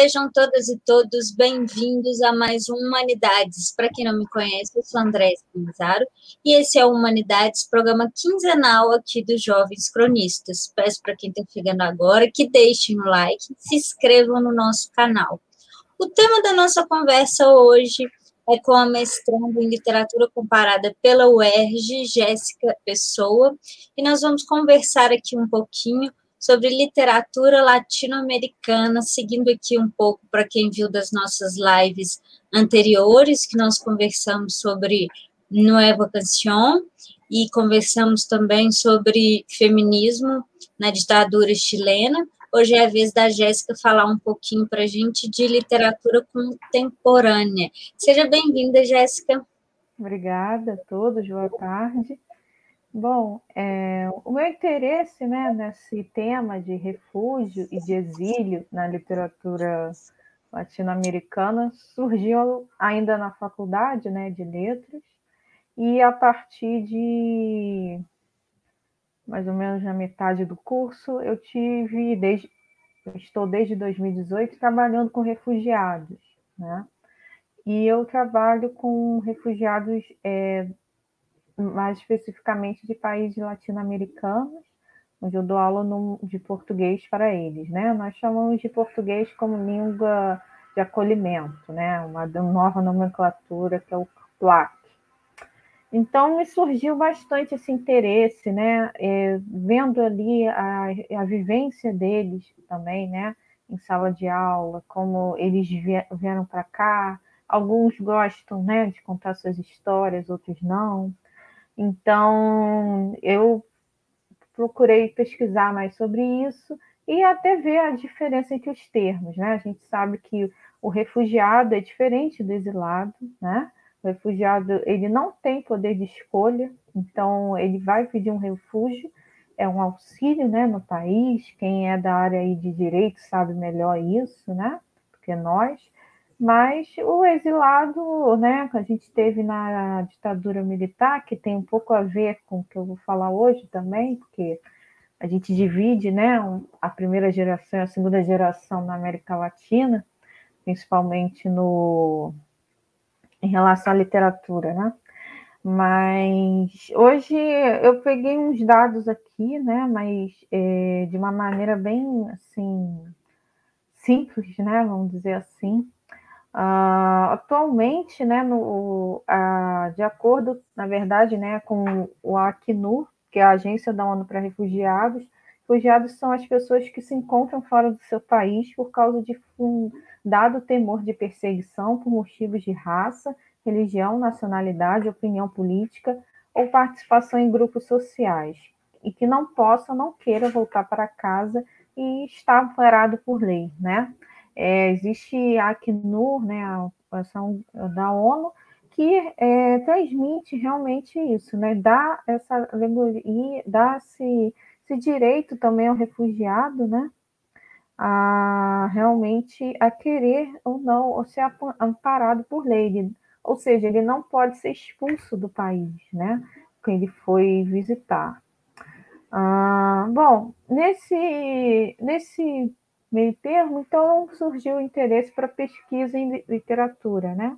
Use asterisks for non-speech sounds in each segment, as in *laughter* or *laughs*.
Sejam todas e todos bem-vindos a mais um Humanidades. Para quem não me conhece, eu sou André Pinzaro e esse é o Humanidades, programa quinzenal aqui dos Jovens Cronistas. Peço para quem está chegando agora que deixem o like, se inscrevam no nosso canal. O tema da nossa conversa hoje é com a mestranda em literatura comparada pela UERJ, Jéssica Pessoa, e nós vamos conversar aqui um pouquinho sobre literatura latino-americana, seguindo aqui um pouco para quem viu das nossas lives anteriores, que nós conversamos sobre Nueva Canción e conversamos também sobre feminismo na ditadura chilena. Hoje é a vez da Jéssica falar um pouquinho para a gente de literatura contemporânea. Seja bem-vinda, Jéssica. Obrigada a todos, boa tarde. Bom, é, o meu interesse né, nesse tema de refúgio e de exílio na literatura latino-americana surgiu ainda na faculdade né, de letras e a partir de mais ou menos na metade do curso eu tive desde estou desde 2018 trabalhando com refugiados, né? E eu trabalho com refugiados é, mais especificamente de países latino-americanos, onde eu dou aula no, de português para eles, né? Nós chamamos de português como língua de acolhimento, né? Uma nova nomenclatura que é o PLAC. Então me surgiu bastante esse interesse, né? É, vendo ali a, a vivência deles também, né? Em sala de aula, como eles vieram para cá. Alguns gostam, né, de contar suas histórias, outros não. Então, eu procurei pesquisar mais sobre isso e até ver a diferença entre os termos, né? A gente sabe que o refugiado é diferente do exilado, né? O refugiado, ele não tem poder de escolha, então ele vai pedir um refúgio, é um auxílio, né, no país. Quem é da área aí de direito sabe melhor isso, né? Porque nós mas o exilado, né, que a gente teve na ditadura militar, que tem um pouco a ver com o que eu vou falar hoje também, porque a gente divide, né, a primeira geração e a segunda geração na América Latina, principalmente no em relação à literatura, né? Mas hoje eu peguei uns dados aqui, né? Mas é, de uma maneira bem assim simples, né? Vamos dizer assim Uh, atualmente, né, no, uh, de acordo, na verdade, né, com o Acnur, que é a Agência da ONU para Refugiados, refugiados são as pessoas que se encontram fora do seu país por causa de dado temor de perseguição por motivos de raça, religião, nacionalidade, opinião política ou participação em grupos sociais, e que não possa ou não queira voltar para casa e está amparado por lei, né? É, existe a Acnur, né, a ação da ONU, que é, transmite realmente isso, né, dá essa alegoria, dá esse, esse direito também ao refugiado, né, a realmente a querer ou não, ou ser amparado por lei, ou seja, ele não pode ser expulso do país, né, que ele foi visitar. Ah, bom, nesse, nesse meio termo, então surgiu o interesse para pesquisa em literatura, né?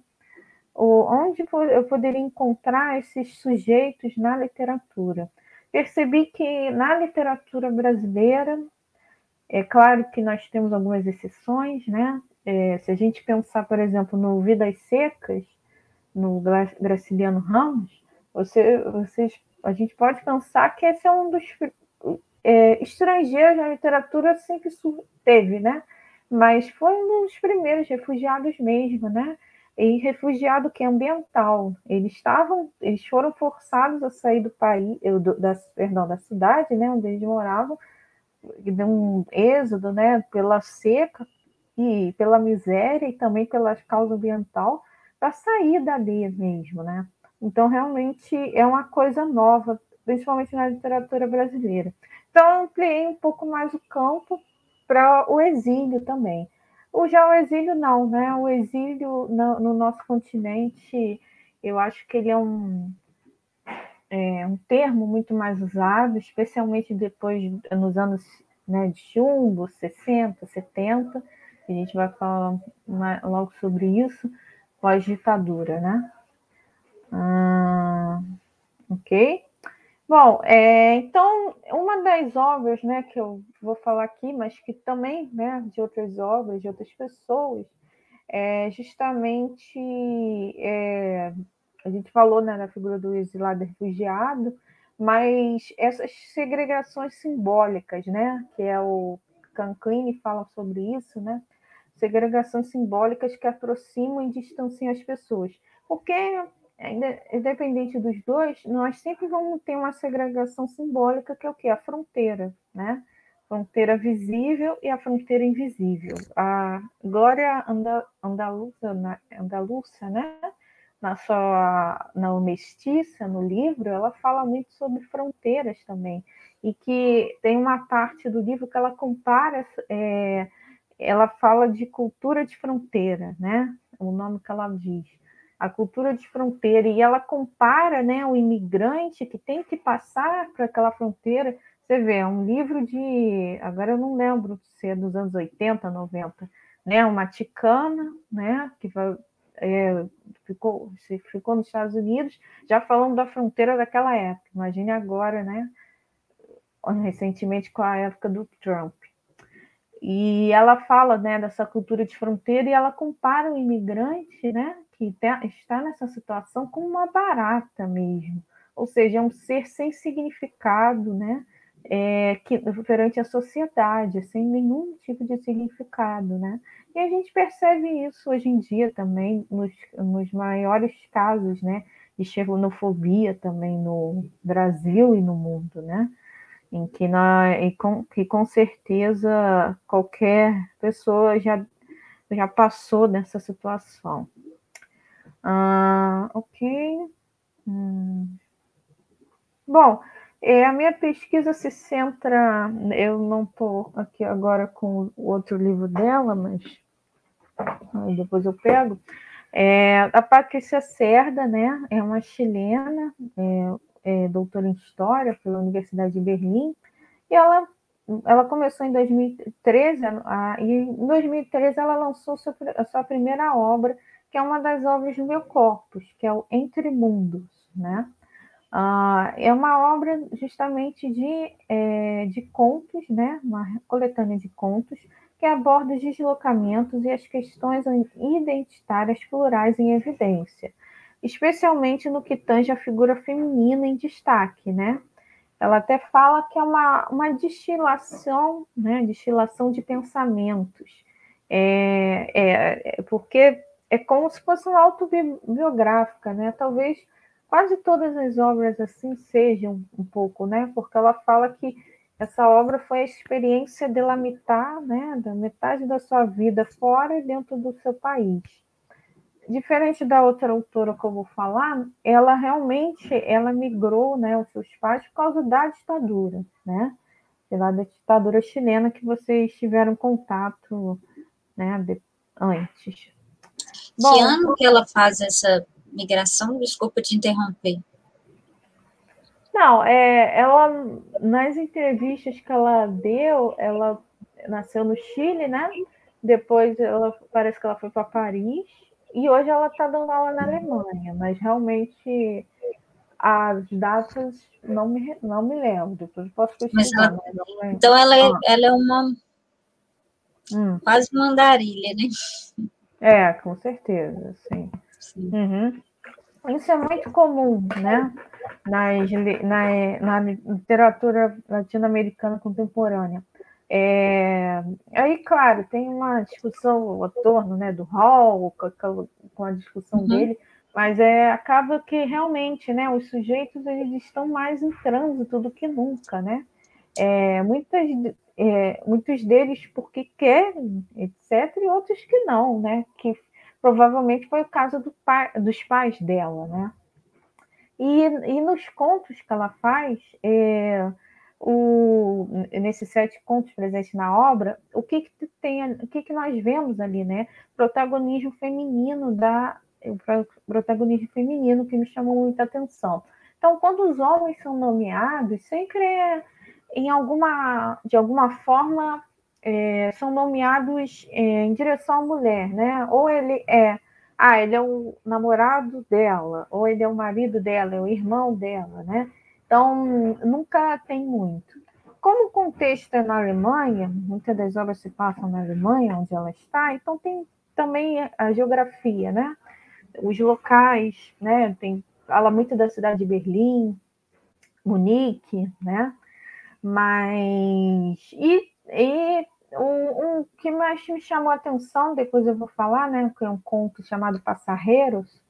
onde eu poderia encontrar esses sujeitos na literatura. Percebi que na literatura brasileira, é claro que nós temos algumas exceções, né? É, se a gente pensar, por exemplo, no Vidas Secas, no Graciliano Ramos, você, vocês, a gente pode pensar que esse é um dos é, estrangeiros na literatura sempre teve, né? Mas foi um dos primeiros refugiados mesmo, né? E refugiado que é ambiental. Eles estavam, eles foram forçados a sair do país, do, da, perdão, da cidade, né, onde eles moravam, de um êxodo, né, pela seca e pela miséria e também pela causa ambiental, para sair dali mesmo, né? Então realmente é uma coisa nova, principalmente na literatura brasileira. Então, ampliei um pouco mais o campo para o exílio também. O, já o exílio não, né? O exílio no, no nosso continente, eu acho que ele é um, é um termo muito mais usado, especialmente depois nos anos né, de chumbo, 60, 70. A gente vai falar logo sobre isso pós-ditadura, né? Ah, ok? Bom, é, então, uma das obras né, que eu vou falar aqui, mas que também né, de outras obras, de outras pessoas, é justamente é, a gente falou né, na figura do exilado refugiado, mas essas segregações simbólicas, né, que é o Canclini fala sobre isso, né, segregações simbólicas que aproximam e distanciam as pessoas, porque independente dos dois, nós sempre vamos ter uma segregação simbólica que é o que a fronteira, né? Fronteira visível e a fronteira invisível. A Glória Andaluza, Andaluça, né? na sua na Mestiça, no livro, ela fala muito sobre fronteiras também. E que tem uma parte do livro que ela compara, é, ela fala de cultura de fronteira, né? O nome que ela diz. A cultura de fronteira, e ela compara né, o imigrante que tem que passar para aquela fronteira. Você vê, é um livro de. Agora eu não lembro se é dos anos 80, 90, né? Uma ticana, né? Que é, ficou, ficou nos Estados Unidos, já falando da fronteira daquela época. Imagine agora, né? Recentemente com a época do Trump. E ela fala né, dessa cultura de fronteira e ela compara o imigrante, né, que está nessa situação, com uma barata mesmo. Ou seja, é um ser sem significado, né? É, que, perante a sociedade, sem nenhum tipo de significado, né? E a gente percebe isso hoje em dia também nos, nos maiores casos, né? De xenofobia também no Brasil e no mundo, né? Em que, na, e com, que com certeza qualquer pessoa já, já passou dessa situação. Ah, ok. Hum. Bom, é, a minha pesquisa se centra. Eu não estou aqui agora com o outro livro dela, mas depois eu pego. É, a Patrícia Cerda, né, é uma chilena, é, é doutora em História pela Universidade de Berlim, e ela, ela começou em 2013, a, e em 2013 ela lançou sua, a sua primeira obra, que é uma das obras do meu corpus, que é o Entre Mundos, né? Uh, é uma obra justamente de, é, de contos, né? uma coletânea de contos, que aborda os deslocamentos e as questões identitárias plurais em evidência, especialmente no que tange a figura feminina em destaque. Né? Ela até fala que é uma, uma destilação, né? destilação de pensamentos, é, é, é porque é como se fosse uma autobiográfica, né? talvez quase todas as obras assim sejam um pouco, né? Porque ela fala que essa obra foi a experiência dela metade, né, da metade da sua vida fora e dentro do seu país. Diferente da outra autora que eu vou falar, ela realmente ela migrou, né, os seus pais por causa da ditadura, né? Pela da ditadura chilena que vocês tiveram contato, né, de, antes. Bom, que ano que ela faz essa migração? Desculpa te interromper. Não, é, ela nas entrevistas que ela deu, ela nasceu no Chile, né? Depois ela parece que ela foi para Paris e hoje ela está dando aula na Alemanha, mas realmente as datas não me, não me lembro, depois posso pesquisar. Ela, então ela é, ah. ela é uma hum. quase uma andarilha, né? É, com certeza, sim. sim. Uhum. Isso é muito comum, né? Nas, na, na literatura latino-americana contemporânea. É, aí, claro, tem uma discussão em torno né, do Hall, com, a discussão uhum. dele, mas é, acaba que realmente né, os sujeitos eles estão mais em trânsito do que nunca, né? É, muitas, é, muitos deles porque querem, etc., e outros que não, né? Que provavelmente foi o caso do pai, dos pais dela, né? E, e nos contos que ela faz, é, o, nesses sete contos presentes na obra, o que, que tem, o que, que nós vemos ali, né? Protagonismo feminino da o protagonismo feminino que me chamou muita atenção. Então, quando os homens são nomeados, sempre é, em alguma de alguma forma é, são nomeados é, em direção à mulher, né? Ou ele é, ah, ele é o namorado dela, ou ele é o marido dela, é o irmão dela, né? Então, nunca tem muito. Como o contexto é na Alemanha, muitas das obras se passam na Alemanha, onde ela está, então tem também a geografia, né? Os locais, né? Tem, fala muito da cidade de Berlim, Munique, né? Mas. E, e o, o que mais me chamou a atenção, depois eu vou falar, né? Que é um conto chamado Passarreiros,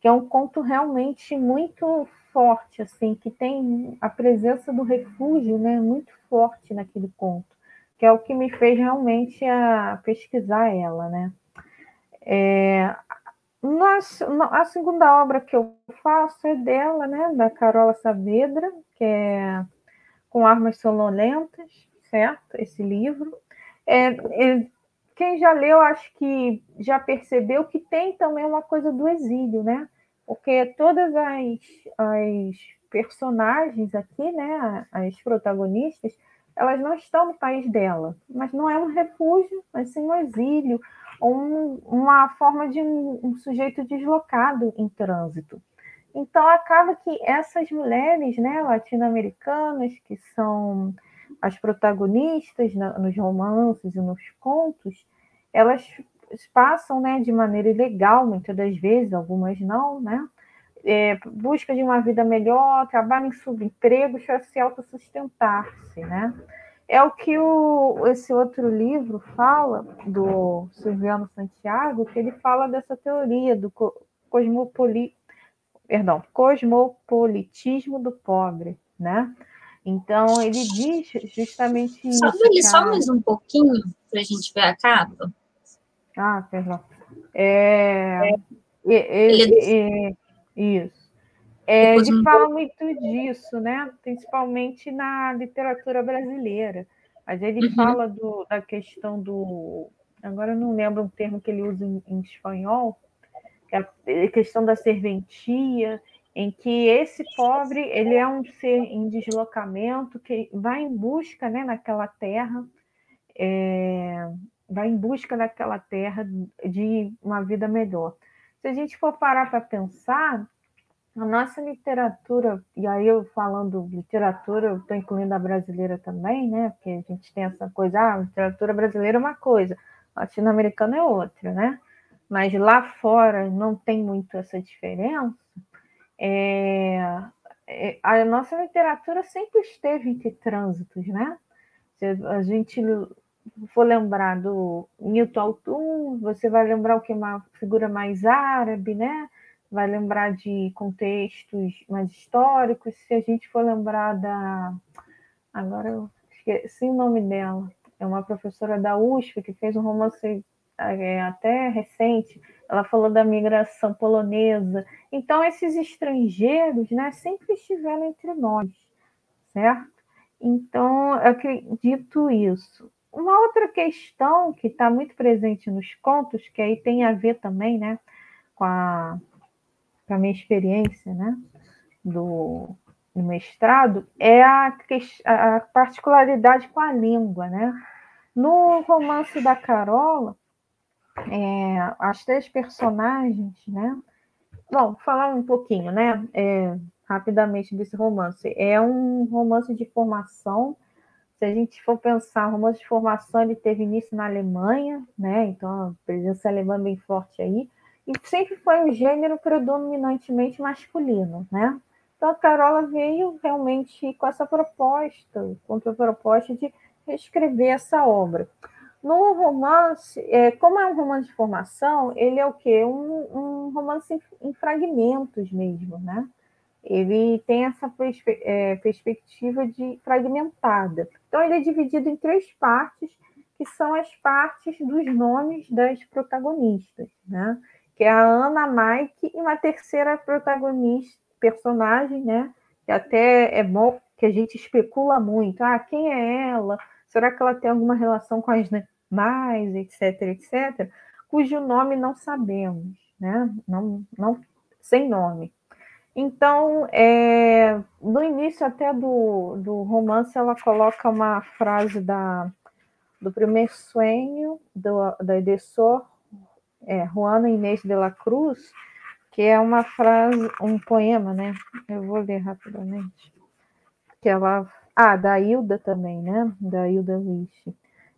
que é um conto realmente muito forte, assim, que tem a presença do refúgio, né? Muito forte naquele conto, que é o que me fez realmente a pesquisar ela, né? É, a segunda obra que eu faço é dela, né, da Carola Saavedra, que é Com Armas Sonolentas, certo? Esse livro. É, é, quem já leu, acho que já percebeu que tem também uma coisa do exílio, né? Porque todas as, as personagens aqui, né, as protagonistas, elas não estão no país dela, mas não é um refúgio, mas sim um exílio, um, uma forma de um, um, sujeito deslocado em trânsito. Então, acaba que essas mulheres né, latino-americanas, que são as protagonistas na, nos romances e nos contos, elas passam né, de maneira ilegal, muitas das vezes, algumas não, né? É, busca de uma vida melhor, trabalho em subempregos para se autossustentar-se, né? É o que o, esse outro livro fala, do Silviano Santiago, que ele fala dessa teoria do cosmopoli, perdão, cosmopolitismo do pobre, né? Então, ele diz justamente isso. Só ele só mais um pouquinho para a gente ver a capa. Ah, perdão. É, é. Ele, ele, isso. É, ele fala muito disso, né? principalmente na literatura brasileira. Mas ele uhum. fala do, da questão do. Agora eu não lembro um termo que ele usa em, em espanhol, é a questão da serventia, em que esse pobre ele é um ser em deslocamento que vai em busca né, naquela terra, é, vai em busca daquela terra de uma vida melhor. Se a gente for parar para pensar, a nossa literatura, e aí eu falando literatura, estou incluindo a brasileira também, né? Porque a gente tem essa coisa, ah, a literatura brasileira é uma coisa, latino-americana é outra, né? Mas lá fora não tem muito essa diferença. É, é, a nossa literatura sempre esteve entre trânsitos, né? A gente for lembrar do Newton Altum, você vai lembrar o que é uma figura mais árabe, né? vai lembrar de contextos mais históricos. Se a gente for lembrar da. Agora eu esqueci o nome dela. É uma professora da USP que fez um romance até recente. Ela falou da migração polonesa. Então, esses estrangeiros né, sempre estiveram entre nós, certo? Então, eu acredito isso. Uma outra questão que está muito presente nos contos, que aí tem a ver também né, com a para minha experiência, né, do, do mestrado, é a, a, particularidade com a língua, né? No romance da Carola, é, as três personagens, né? Bom, falar um pouquinho, né? É, rapidamente desse romance. É um romance de formação. Se a gente for pensar, o romance de formação ele teve início na Alemanha, né? Então a presença alemã bem forte aí e sempre foi um gênero predominantemente masculino, né? Então a Carola veio realmente com essa proposta, com a proposta de reescrever essa obra. No romance, é, como é um romance de formação, ele é o quê? Um, um romance em, em, fragmentos mesmo, né? Ele tem essa perspe é, perspectiva de fragmentada. Então ele é dividido em três partes, que são as partes dos nomes das protagonistas, né? que é a Ana Mike, e uma terceira protagonista, personagem, né? Que até é bom que a gente especula muito. Ah, quem é ela? Será que ela tem alguma relação com as mais, etc, etc, cujo nome não sabemos, né? Não, não, sem nome. Então, é, no início até do, do romance, ela coloca uma frase da do primeiro sonho do, da Edessor é, Juana Inês de la Cruz, que é uma frase, um poema, né? Eu vou ler rapidamente. Que ela. Ah, da Hilda também, né? Da Hilda Luiz.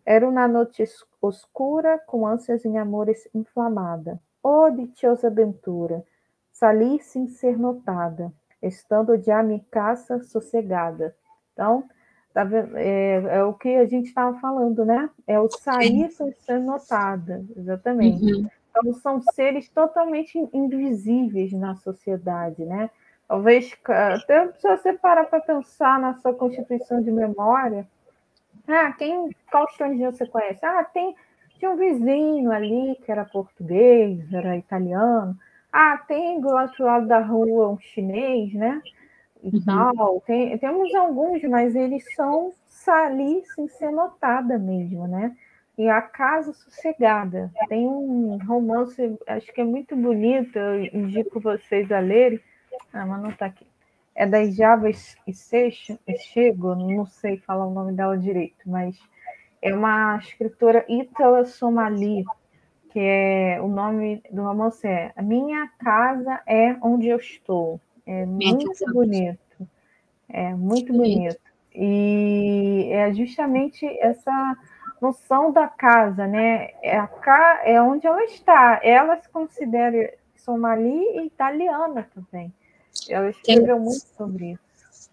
Era uma noite oscura, com ânsias em amores inflamada. Oh, dichosa aventura! Sali sem ser notada, estando de amicaça sossegada. Então, tá? É, é, o que a gente estava falando, né? É o sair sem ser notada, exatamente. Uhum. Então, são seres totalmente invisíveis na sociedade, né? Talvez, até se você parar para pensar na sua constituição de memória, ah, quem, qual estrangeiro você conhece? Ah, tem, tinha um vizinho ali que era português, era italiano. Ah, tem do outro lado da rua um chinês, né? E uhum. tal. Tem, temos alguns, mas eles são ali sem ser notada mesmo, né? E a Casa Sossegada. Tem um romance, acho que é muito bonito, eu indico vocês a lerem. Ah, mas não está aqui. É da Java Chego, não sei falar o nome dela direito, mas é uma escritora ítala somali, que é o nome do romance é A Minha Casa é Onde Eu Estou. É muito bonito. É muito bonito. E é justamente essa noção da casa, né? É, a ca... é onde ela está. Ela se considera somali e italiana também. Ela escreveu tem, muito sobre isso.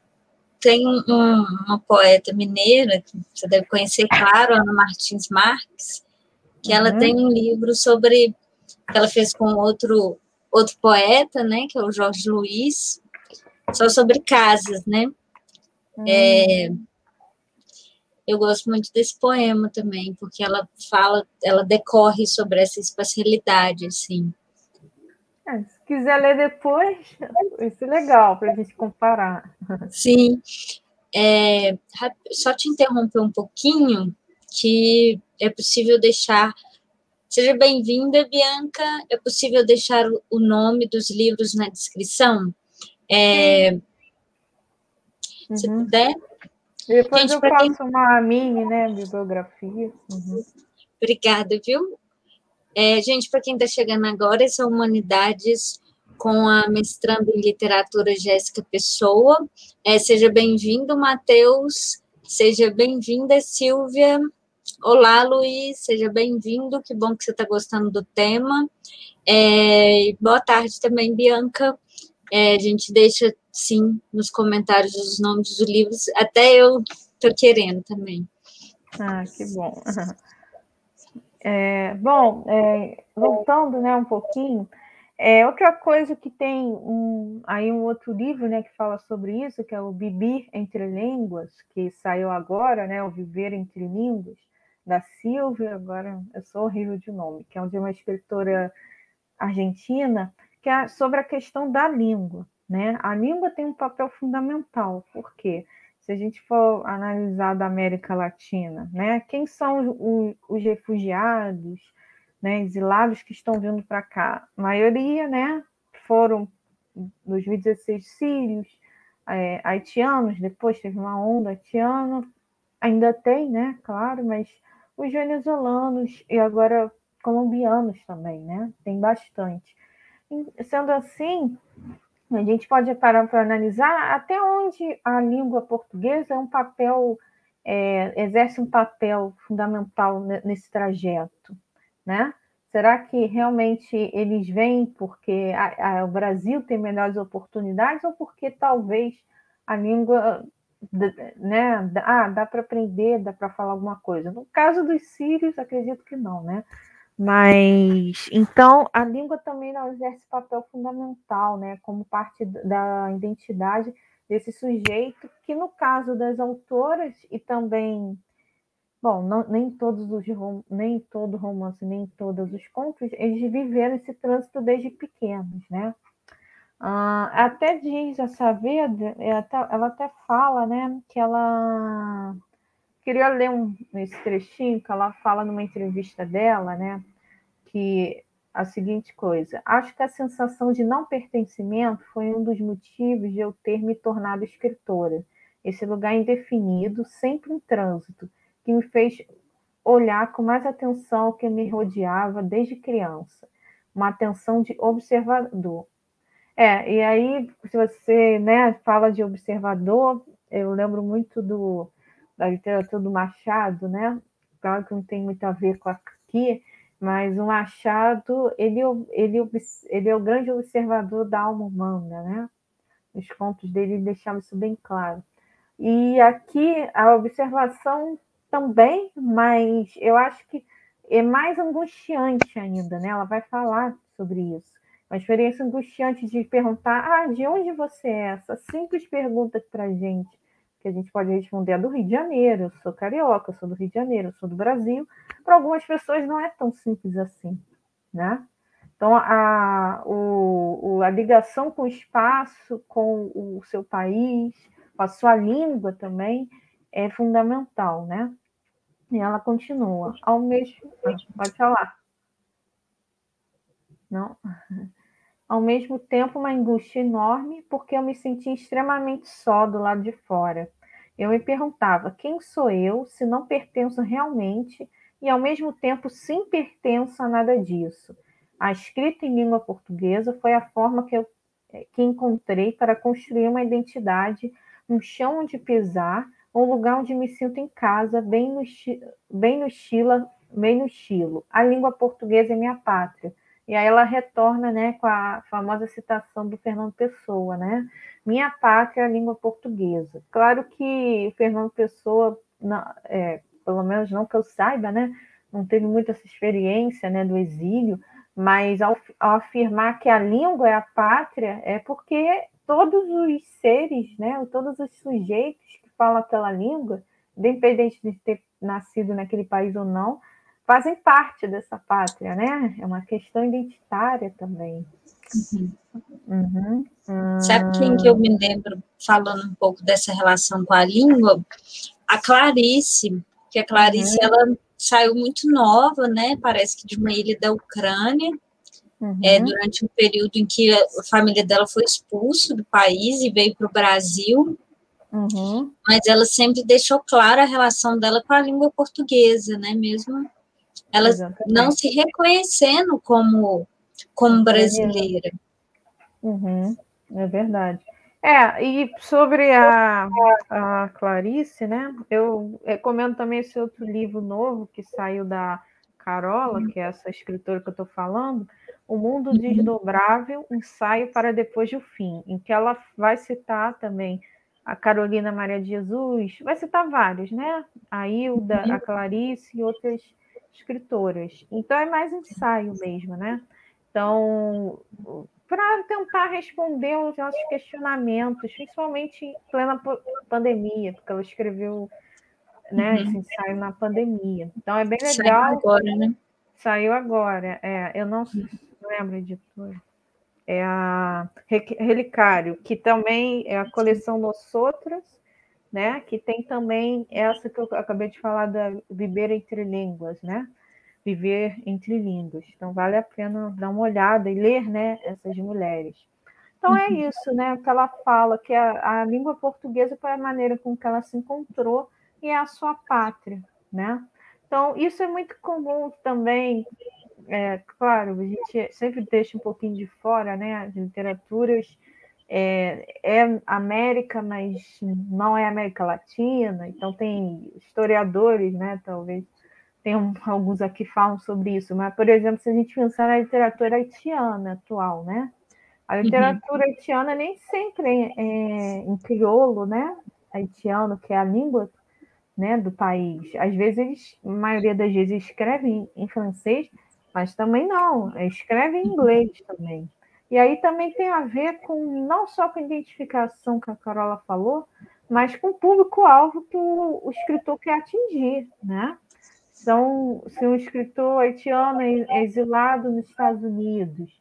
Tem um, uma poeta mineira, que você deve conhecer, claro, Ana Martins Marques, que uhum. ela tem um livro sobre que ela fez com outro outro poeta, né, que é o Jorge Luiz, só sobre casas, né? Uhum. É, eu gosto muito desse poema também, porque ela fala, ela decorre sobre essa espacialidade, assim. É, quiser ler depois, isso é legal para a gente comparar. Sim. É, só te interromper um pouquinho, que é possível deixar. Seja bem-vinda, Bianca. É possível deixar o nome dos livros na descrição? É, uhum. Se puder, depois Gente, eu faço quem... uma mini, né, bibliografia. Uhum. Obrigada, viu? É, gente, para quem está chegando agora, é Humanidades com a mestranda em literatura Jéssica Pessoa. É, seja bem-vindo, Matheus. Seja bem-vinda, Silvia. Olá, Luiz. Seja bem-vindo. Que bom que você está gostando do tema. É, boa tarde também, Bianca. É, a gente deixa sim nos comentários os nomes dos livros. Até eu estou querendo também. Ah, que bom. *laughs* É, bom, é, voltando né, um pouquinho, é, outra coisa que tem um, aí um outro livro né, que fala sobre isso, que é o Bibi Entre Línguas, que saiu agora, né, o Viver Entre Línguas, da Silvia, agora eu sou horrível de nome, que é de uma escritora argentina, que é sobre a questão da língua. Né? A língua tem um papel fundamental, porque se a gente for analisar da América Latina, né, quem são os, os refugiados, né, exilados que estão vindo para cá? A maioria né, foram 2016 sírios, é, haitianos, depois teve uma onda haitiana, ainda tem, né, claro, mas os venezuelanos e agora colombianos também, né, tem bastante. E, sendo assim, a gente pode parar para analisar até onde a língua portuguesa é um papel, é, exerce um papel fundamental nesse trajeto, né? Será que realmente eles vêm porque a, a, o Brasil tem melhores oportunidades ou porque talvez a língua, né, ah, dá para aprender, dá para falar alguma coisa? No caso dos sírios, acredito que não, né? Mas então a língua também não exerce papel fundamental, né, como parte da identidade desse sujeito, que no caso das autoras e também, bom, não, nem todos os nem todo romance, nem todos os contos, eles viveram esse trânsito desde pequenos, né? Uh, até diz a Saavedra, ela até fala, né, que ela queria ler um, esse trechinho que ela fala numa entrevista dela, né? Que a seguinte coisa: acho que a sensação de não pertencimento foi um dos motivos de eu ter me tornado escritora. Esse lugar indefinido, sempre em trânsito, que me fez olhar com mais atenção o que me rodeava desde criança, uma atenção de observador. É, e aí, se você né, fala de observador, eu lembro muito do, da literatura do Machado, né? Claro que não tem muito a ver com aqui, mas o Machado, ele, ele, ele é o grande observador da alma humana, né? Os contos dele deixavam isso bem claro. E aqui a observação também, mas eu acho que é mais angustiante ainda, né? Ela vai falar sobre isso. Uma experiência angustiante de perguntar: ah, de onde você é? Essa simples pergunta para gente, que a gente pode responder: é do Rio de Janeiro, eu sou carioca, eu sou do Rio de Janeiro, eu sou do Brasil. Para algumas pessoas não é tão simples assim, né? Então, a, o, a ligação com o espaço, com o seu país, com a sua língua também, é fundamental, né? E ela continua. Ao mesmo. Pode falar. Não. *laughs* Ao mesmo tempo, uma angústia enorme, porque eu me sentia extremamente só do lado de fora. Eu me perguntava quem sou eu se não pertenço realmente e, ao mesmo tempo, sim pertenço a nada disso. A escrita em língua portuguesa foi a forma que eu que encontrei para construir uma identidade, um chão onde pisar um lugar onde me sinto em casa, bem no, bem no estilo, bem no estilo. A língua portuguesa é minha pátria. E aí ela retorna, né, com a famosa citação do Fernando Pessoa, né? Minha pátria é a língua portuguesa. Claro que o Fernando Pessoa, não, é, pelo menos não que eu saiba, né, não teve muita essa experiência, né, do exílio, mas ao, ao afirmar que a língua é a pátria, é porque todos os seres, né, todos os sujeitos falam aquela língua, independente de ter nascido naquele país ou não, fazem parte dessa pátria, né? É uma questão identitária também. Uhum. Uhum. Sabe quem que eu me lembro falando um pouco dessa relação com a língua? A Clarice, que a Clarice uhum. ela saiu muito nova, né? Parece que de uma ilha da Ucrânia, uhum. é, durante um período em que a família dela foi expulsa do país e veio para o Brasil. Uhum. Mas ela sempre deixou clara a relação dela com a língua portuguesa, né? Mesmo ela Exatamente. não se reconhecendo como, como brasileira. Uhum. É verdade. É, e sobre a, a Clarice, né? Eu recomendo também esse outro livro novo que saiu da Carola, que é essa escritora que eu estou falando, O Mundo uhum. Desdobrável, Ensaio para Depois do Fim, em que ela vai citar também a Carolina Maria de Jesus, vai citar vários, né? A Hilda, a Clarice e outras escritoras. Então é mais ensaio mesmo, né? Então, para tentar responder os nossos questionamentos, principalmente em plena pandemia, porque ela escreveu né, uhum. esse ensaio na pandemia. Então é bem legal. Saiu agora, né? Saiu agora. É, eu não lembro, editor é a Relicário, que também é a coleção Outras, né? Que tem também essa que eu acabei de falar da Viver entre Línguas, né? Viver entre Línguas. Então vale a pena dar uma olhada e ler, né? Essas mulheres. Então é uhum. isso, né? Que ela fala que a, a língua portuguesa foi a maneira com que ela se encontrou e é a sua pátria, né? Então isso é muito comum também é, claro, a gente sempre deixa um pouquinho de fora, né? As literaturas é, é América, mas não é América Latina, então tem historiadores, né? Talvez tem *laughs* alguns aqui que falam sobre isso, mas, por exemplo, se a gente pensar na literatura haitiana atual, né? A uhum. literatura uhum. haitiana nem sempre é, é em crioulo, né? Haitiano, que é a língua né, do país. Às vezes, eles, a maioria das vezes, escrevem em francês, mas também não, escreve em inglês também. E aí também tem a ver com não só com a identificação que a Carola falou, mas com o público-alvo que o, o, escritor quer atingir, né? Então, se um escritor haitiano é exilado nos Estados Unidos,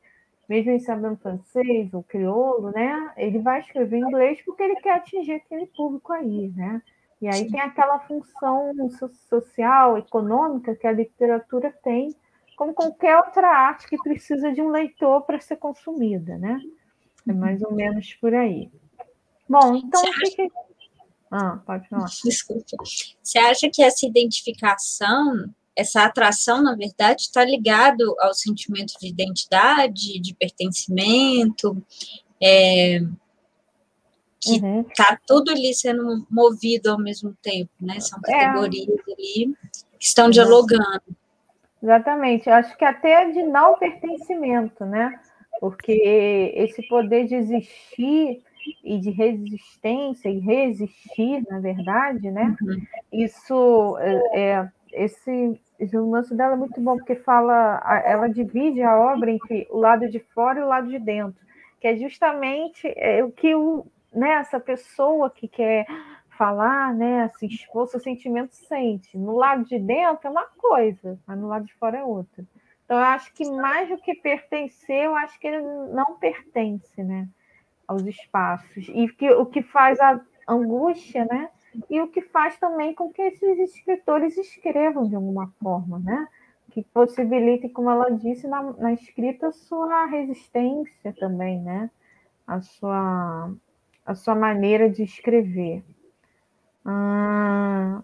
mesmo em sabendo francês ou crioulo, né? Ele vai escrever em inglês porque ele quer atingir aquele público aí, né? E aí tem aquela função social, econômica que a literatura tem como qualquer outra arte que precisa de um leitor para ser consumida, né? É mais ou menos por aí. Bom, então. Você acha, Ah, pode falar. Desculpa. Você acha que essa identificação, essa atração, na verdade, está ligado ao sentimento de identidade, de pertencimento, é, que uhum. tá tudo ali sendo movido ao mesmo tempo, né? São é. categorias é. ali que estão dialogando. Exatamente. Acho que até de não pertencimento, né? Porque esse poder de existir e de resistência e resistir, na verdade, né? Uhum. Isso é, é esse, esse romance dela é muito bom porque fala, ela divide a obra entre o lado de fora e o lado de dentro, que é justamente é, o que o, né, essa pessoa que quer falar, né, se expor, seu sentimento sente. No lado de dentro é uma coisa, mas no lado de fora é outra. Então, eu acho que mais do que pertencer, eu acho que ele não pertence, né? aos espaços. E que, o que faz a angústia, né? E o que faz também com que esses escritores escrevam de alguma forma, né? Que possibilitem, como ela disse, na, na escrita, a sua resistência também, né? A sua, a sua maneira de escrever. Ah,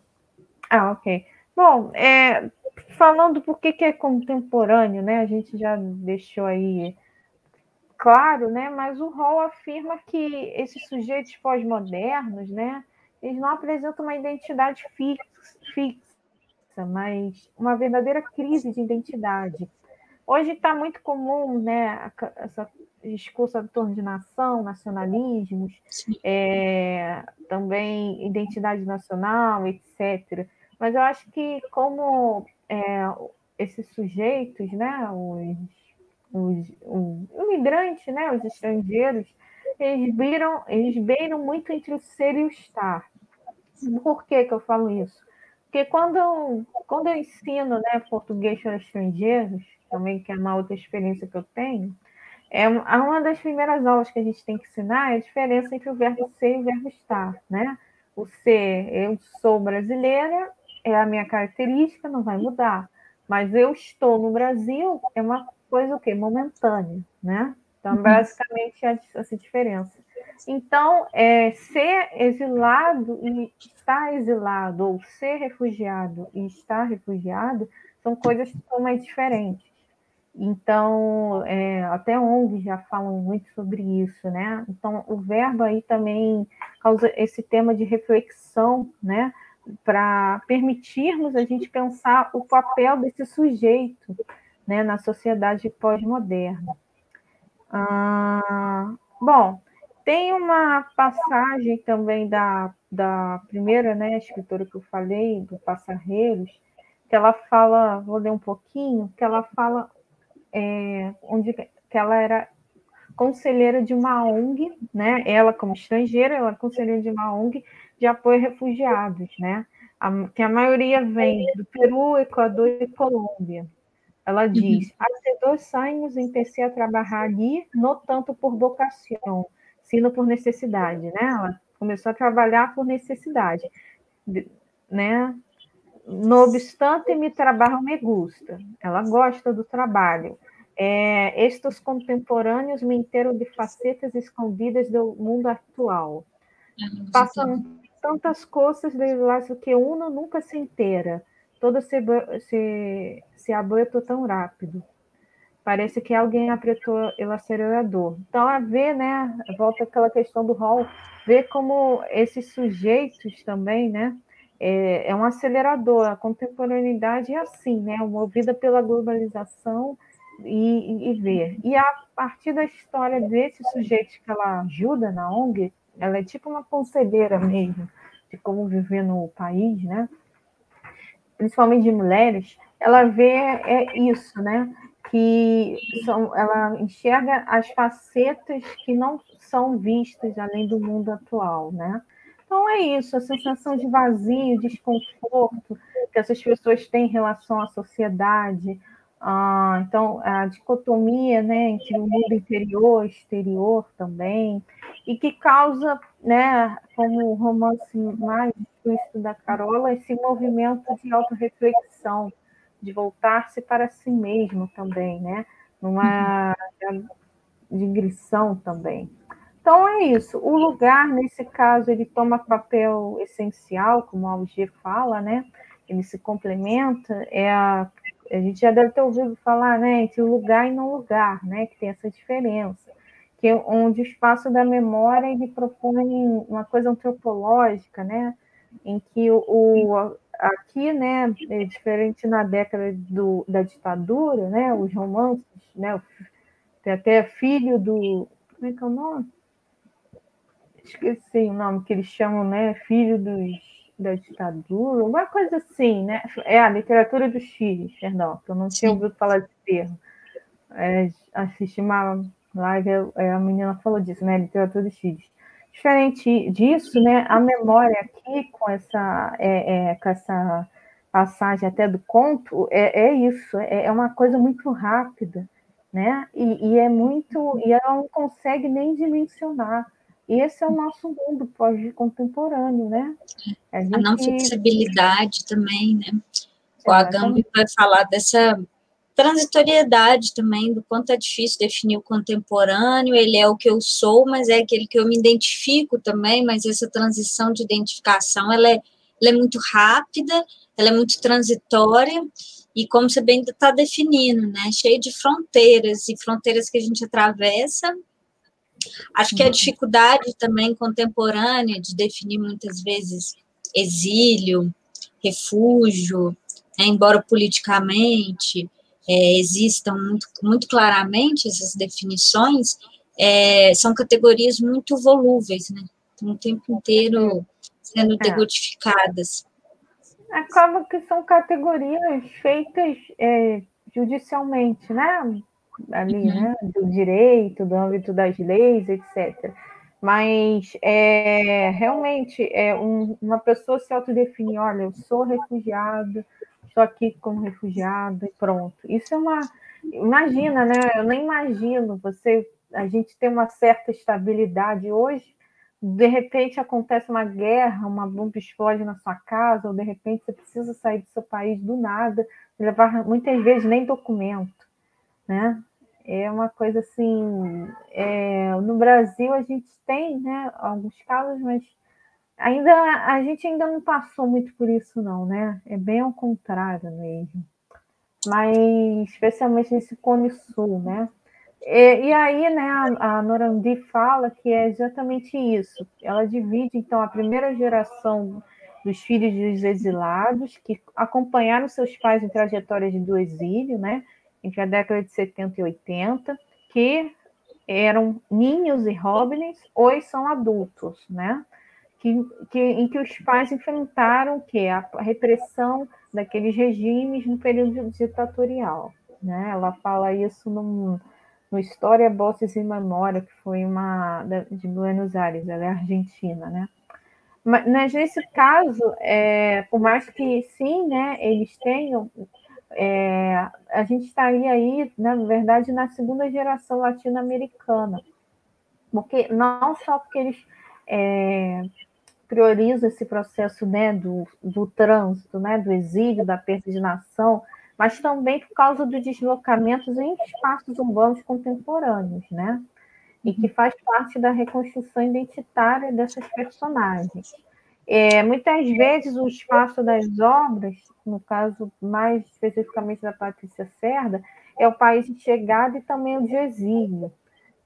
ah ok. Bom, é, falando por que é contemporâneo, né? A gente já deixou aí claro, né? Mas o Hall afirma que esses sujeitos pós-modernos, né? Eles não apresentam uma identidade fixa, fixa, mas uma verdadeira crise de identidade. Hoje está muito comum, né? Essa discurso em torno de nação, nacionalismos, é, também identidade nacional, etc. Mas eu acho que como é, esses sujeitos, né, os os, os imigrantes, né, os estrangeiros, eles viram, eles beiram muito entre o ser e o estar. Por que, que eu falo isso? Porque quando eu, quando eu ensino né, português para estrangeiros, também que é uma outra experiência que eu tenho, é uma das primeiras aulas que a gente tem que ensinar é a diferença entre o verbo ser e o verbo estar, né? O ser, eu sou brasileira, é a minha característica, não vai mudar. Mas eu estou no Brasil é uma coisa o quê? Momentânea, né? Então, uhum. basicamente, essa diferença. Então, é, ser exilado e estar exilado, ou ser refugiado e estar refugiado, são coisas totalmente diferentes. Então, é, até ONGs já falam muito sobre isso, né? Então, o verbo aí também causa esse tema de reflexão, né? Para permitirmos a gente pensar o papel desse sujeito né, na sociedade pós-moderna. Ah, bom, tem uma passagem também da, da primeira né, escritora que eu falei, do Passarreiros, que ela fala, vou ler um pouquinho, que ela fala é, onde que ela era conselheira de uma ONG, né? Ela como estrangeira, ela é conselheira de uma ONG de apoio a refugiados, né? A, que a maioria vem do Peru, Equador e Colômbia. Ela uhum. diz: há dois anos empecé a trabalhar ali, não tanto por vocação, sino por necessidade, né? Ela começou a trabalhar por necessidade, né? No obstante, mi trabalho me gusta. Ela gosta do trabalho. É, estes contemporâneos me interam de facetas escondidas do mundo atual. Ah, Passam tantas coisas de lá que uno nunca se inteira todo se, se, se abertou tão rápido. Parece que alguém apertou o acelerador. Então, a ver, né, volta aquela questão do rol, ver como esses sujeitos também, né, é, é um acelerador. A contemporaneidade é assim, né, movida pela globalização e, e ver. E a partir da história desses sujeitos que ela ajuda na ONG, ela é tipo uma conselheira mesmo de como viver no país, né? principalmente de mulheres, ela vê é isso, né? Que são, ela enxerga as facetas que não são vistas além do mundo atual, né? Então é isso, a sensação de vazio, desconforto que essas pessoas têm em relação à sociedade, ah, então a dicotomia né, entre o mundo interior e exterior também, e que causa, né, como o romance mais explícito da Carola, esse movimento de autorreflexão, de voltar-se para si mesmo também, né? numa digressão também. Então é isso. O lugar, nesse caso, ele toma papel essencial, como a Alger fala, né? Ele se complementa. É a, a gente já deve ter ouvido falar, né? Entre lugar e não lugar, né? Que tem essa diferença. Que é onde o espaço da memória ele propõe uma coisa antropológica, né? Em que o, o aqui, né? É diferente na década do, da ditadura, né? Os romances, né? Tem até filho do como é que é o nome? esqueci o nome que eles chamam, né? Filho dos, da ditadura, uma coisa assim, né? É a literatura dos filhos, perdão, que eu não tinha ouvido falar desse termo. É, assisti uma live, é, a menina falou disso, né? Literatura dos filhos. Diferente disso, né? A memória aqui com essa, é, é, com essa passagem até do conto é, é isso, é, é uma coisa muito rápida, né? E, e, é muito, e ela não consegue nem dimensionar. E esse é o nosso mundo pós-contemporâneo, né? A, gente... a, não flexibilidade também, né? O Agamben vai falar dessa transitoriedade também, do quanto é difícil definir o contemporâneo, ele é o que eu sou, mas é aquele que eu me identifico também, mas essa transição de identificação, ela é, ela é muito rápida, ela é muito transitória, e como você bem está definindo, né, cheio de fronteiras, e fronteiras que a gente atravessa, Acho que a dificuldade também contemporânea de definir muitas vezes exílio, refúgio, né, embora politicamente é, existam muito, muito claramente essas definições, é, são categorias muito volúveis, né? Então, o tempo inteiro sendo é. decodificadas. Acaba que são categorias feitas é, judicialmente, né? ali, uhum. né, do direito, do âmbito das leis, etc. Mas é, realmente é um, uma pessoa se autodefinir, olha, eu sou refugiado, estou aqui como refugiado e pronto. Isso é uma. Imagina, né? Eu nem imagino você. A gente tem uma certa estabilidade hoje, de repente acontece uma guerra, uma bomba explode na sua casa, ou de repente você precisa sair do seu país do nada, levar muitas vezes nem documento né? É uma coisa assim. É, no Brasil a gente tem, né, alguns casos, mas ainda a gente ainda não passou muito por isso, não, né? É bem ao contrário mesmo. Mas especialmente nesse Cone Sul, né? E, e aí, né, a, a Norandi fala que é exatamente isso. Ela divide, então, a primeira geração dos filhos dos exilados que acompanharam seus pais em trajetórias do exílio, né? entre a década de 70 e 80, que eram ninhos e hobbits, hoje são adultos, né? Que, que, em que os pais enfrentaram que a repressão daqueles regimes no período ditatorial. Né? Ela fala isso no, História, Bosses e Memória, que foi uma de Buenos Aires, ela é argentina, né? Mas nesse caso, é, por mais que sim, né, eles tenham é, a gente estaria aí, na verdade, na segunda geração latino-americana, porque não só porque eles é, priorizam esse processo né, do, do trânsito, né, do exílio, da perda de nação, mas também por causa dos deslocamentos em espaços urbanos contemporâneos, né? E que faz parte da reconstrução identitária dessas personagens. É, muitas vezes o espaço das obras, no caso mais especificamente da Patrícia Cerda, é o país de chegada e também o de exílio,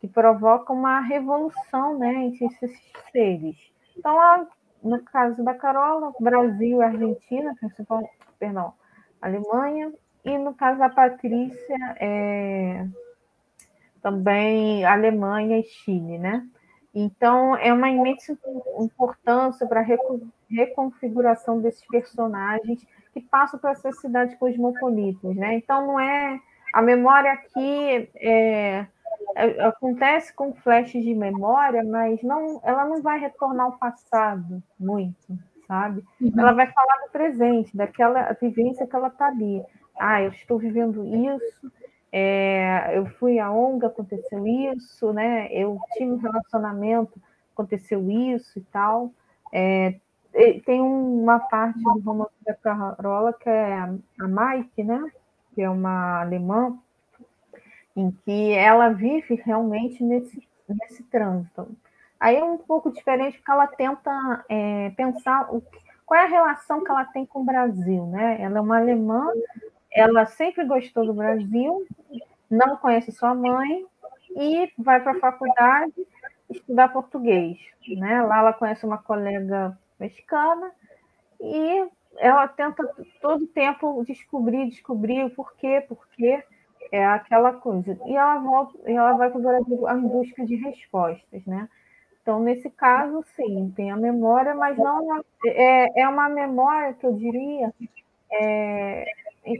que provoca uma revolução né, entre esses seres. Então, no caso da Carola, Brasil e Argentina, principal, perdão, Alemanha, e no caso da Patrícia, é, também Alemanha e Chile, né? Então, é uma imensa importância para a reconfiguração desses personagens que passam para essas cidades cosmopolitas. Né? Então, não é. A memória aqui é, é, acontece com flashes de memória, mas não, ela não vai retornar ao passado muito, sabe? Uhum. Ela vai falar do presente, daquela vivência que ela está ali. Ah, eu estou vivendo isso, é, eu fui a ONG, aconteceu isso, né? Eu tive um relacionamento, aconteceu isso e tal. É, tem uma parte do romance da Carola que é a Mike, né? Que é uma alemã, em que ela vive realmente nesse, nesse trânsito. Aí é um pouco diferente porque ela tenta é, pensar o, qual é a relação que ela tem com o Brasil, né? Ela é uma alemã, ela sempre gostou do Brasil, não conhece sua mãe e vai para a faculdade estudar português, né? Lá ela conhece uma colega mexicana e ela tenta todo tempo descobrir, descobrir o porquê, porquê é aquela coisa. E ela volta, e ela vai para o em busca de respostas, né? Então, nesse caso, sim, tem a memória, mas não é, é uma memória que eu diria é,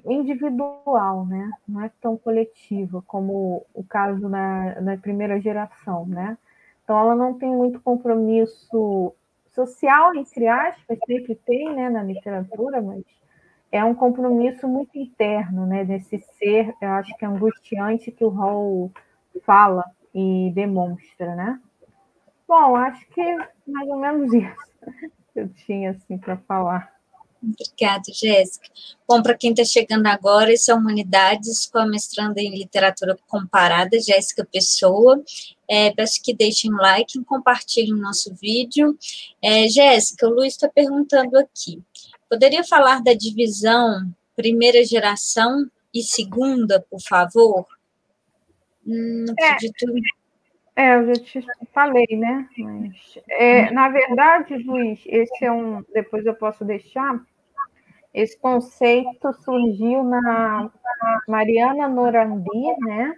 individual, né? Não é tão coletiva como o caso na, na primeira geração, né? Então, ela não tem muito compromisso social, entre aspas, sempre tem, né, na literatura, mas é um compromisso muito interno, né, desse ser, eu acho que é angustiante que o Hall fala e demonstra, né? Bom, acho que mais ou menos isso que eu tinha assim para falar. Obrigada, Jéssica. Bom, para quem está chegando agora, esse é Humanidades com a mestranda em Literatura Comparada, Jéssica Pessoa. É, peço que deixem um like e compartilhem o nosso vídeo. É, Jéssica, o Luiz está perguntando aqui. Poderia falar da divisão primeira geração e segunda, por favor? Hum, não acredito. É, eu já te falei, né? Mas, é, na verdade, Luiz, esse é um. Depois eu posso deixar. Esse conceito surgiu na Mariana Norandi, né?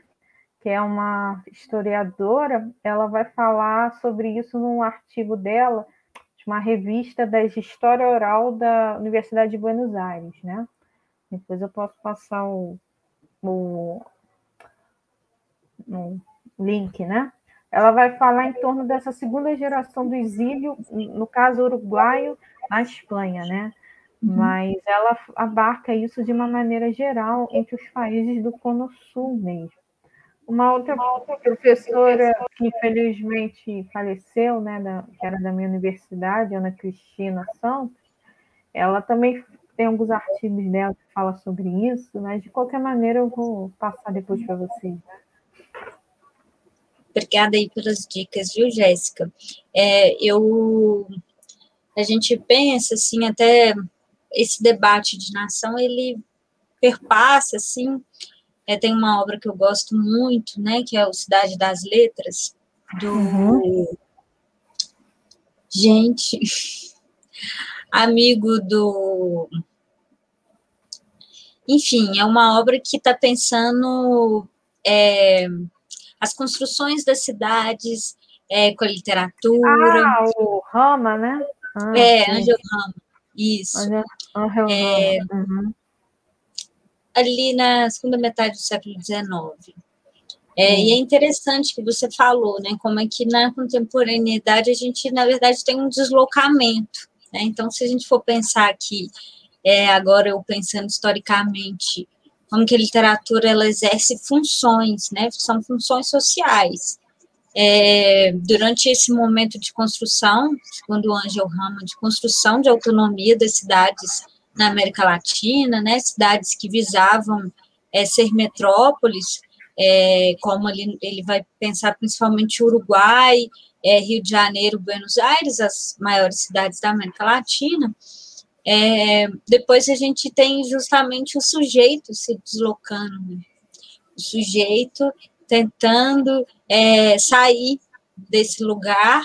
Que é uma historiadora. Ela vai falar sobre isso num artigo dela de uma revista da História Oral da Universidade de Buenos Aires, né? Depois eu posso passar o, o, o link, né? Ela vai falar em torno dessa segunda geração do exílio, no caso uruguaio, na Espanha, né? Uhum. Mas ela abarca isso de uma maneira geral entre os países do Cono Sul mesmo. Uma outra, professora que infelizmente faleceu, né, da, que era da minha universidade, Ana Cristina Santos, ela também tem alguns artigos dela que fala sobre isso, mas de qualquer maneira eu vou passar depois para vocês. Obrigada aí pelas dicas, viu, Jéssica? É, eu, a gente pensa assim, até esse debate de nação, ele perpassa assim é, tem uma obra que eu gosto muito, né, que é o Cidade das Letras, do. Uhum. Gente, amigo do. Enfim, é uma obra que está pensando é, as construções das cidades é, com a literatura. Ah, o Rama, né? Ah, é, sim. Angel Rama, isso. Angel, Angel é, Rama. Uhum ali na segunda metade do século XIX. É, E é interessante que você falou, né, como é que na contemporaneidade a gente, na verdade, tem um deslocamento. Né? Então, se a gente for pensar que, é, agora eu pensando historicamente, como que a literatura ela exerce funções, né, são funções sociais. É, durante esse momento de construção, segundo Angel Rama, de construção de autonomia das cidades na América Latina, né, cidades que visavam é, ser metrópoles, é, como ele, ele vai pensar principalmente Uruguai, é, Rio de Janeiro, Buenos Aires, as maiores cidades da América Latina. É, depois a gente tem justamente o sujeito se deslocando, né? o sujeito tentando é, sair desse lugar,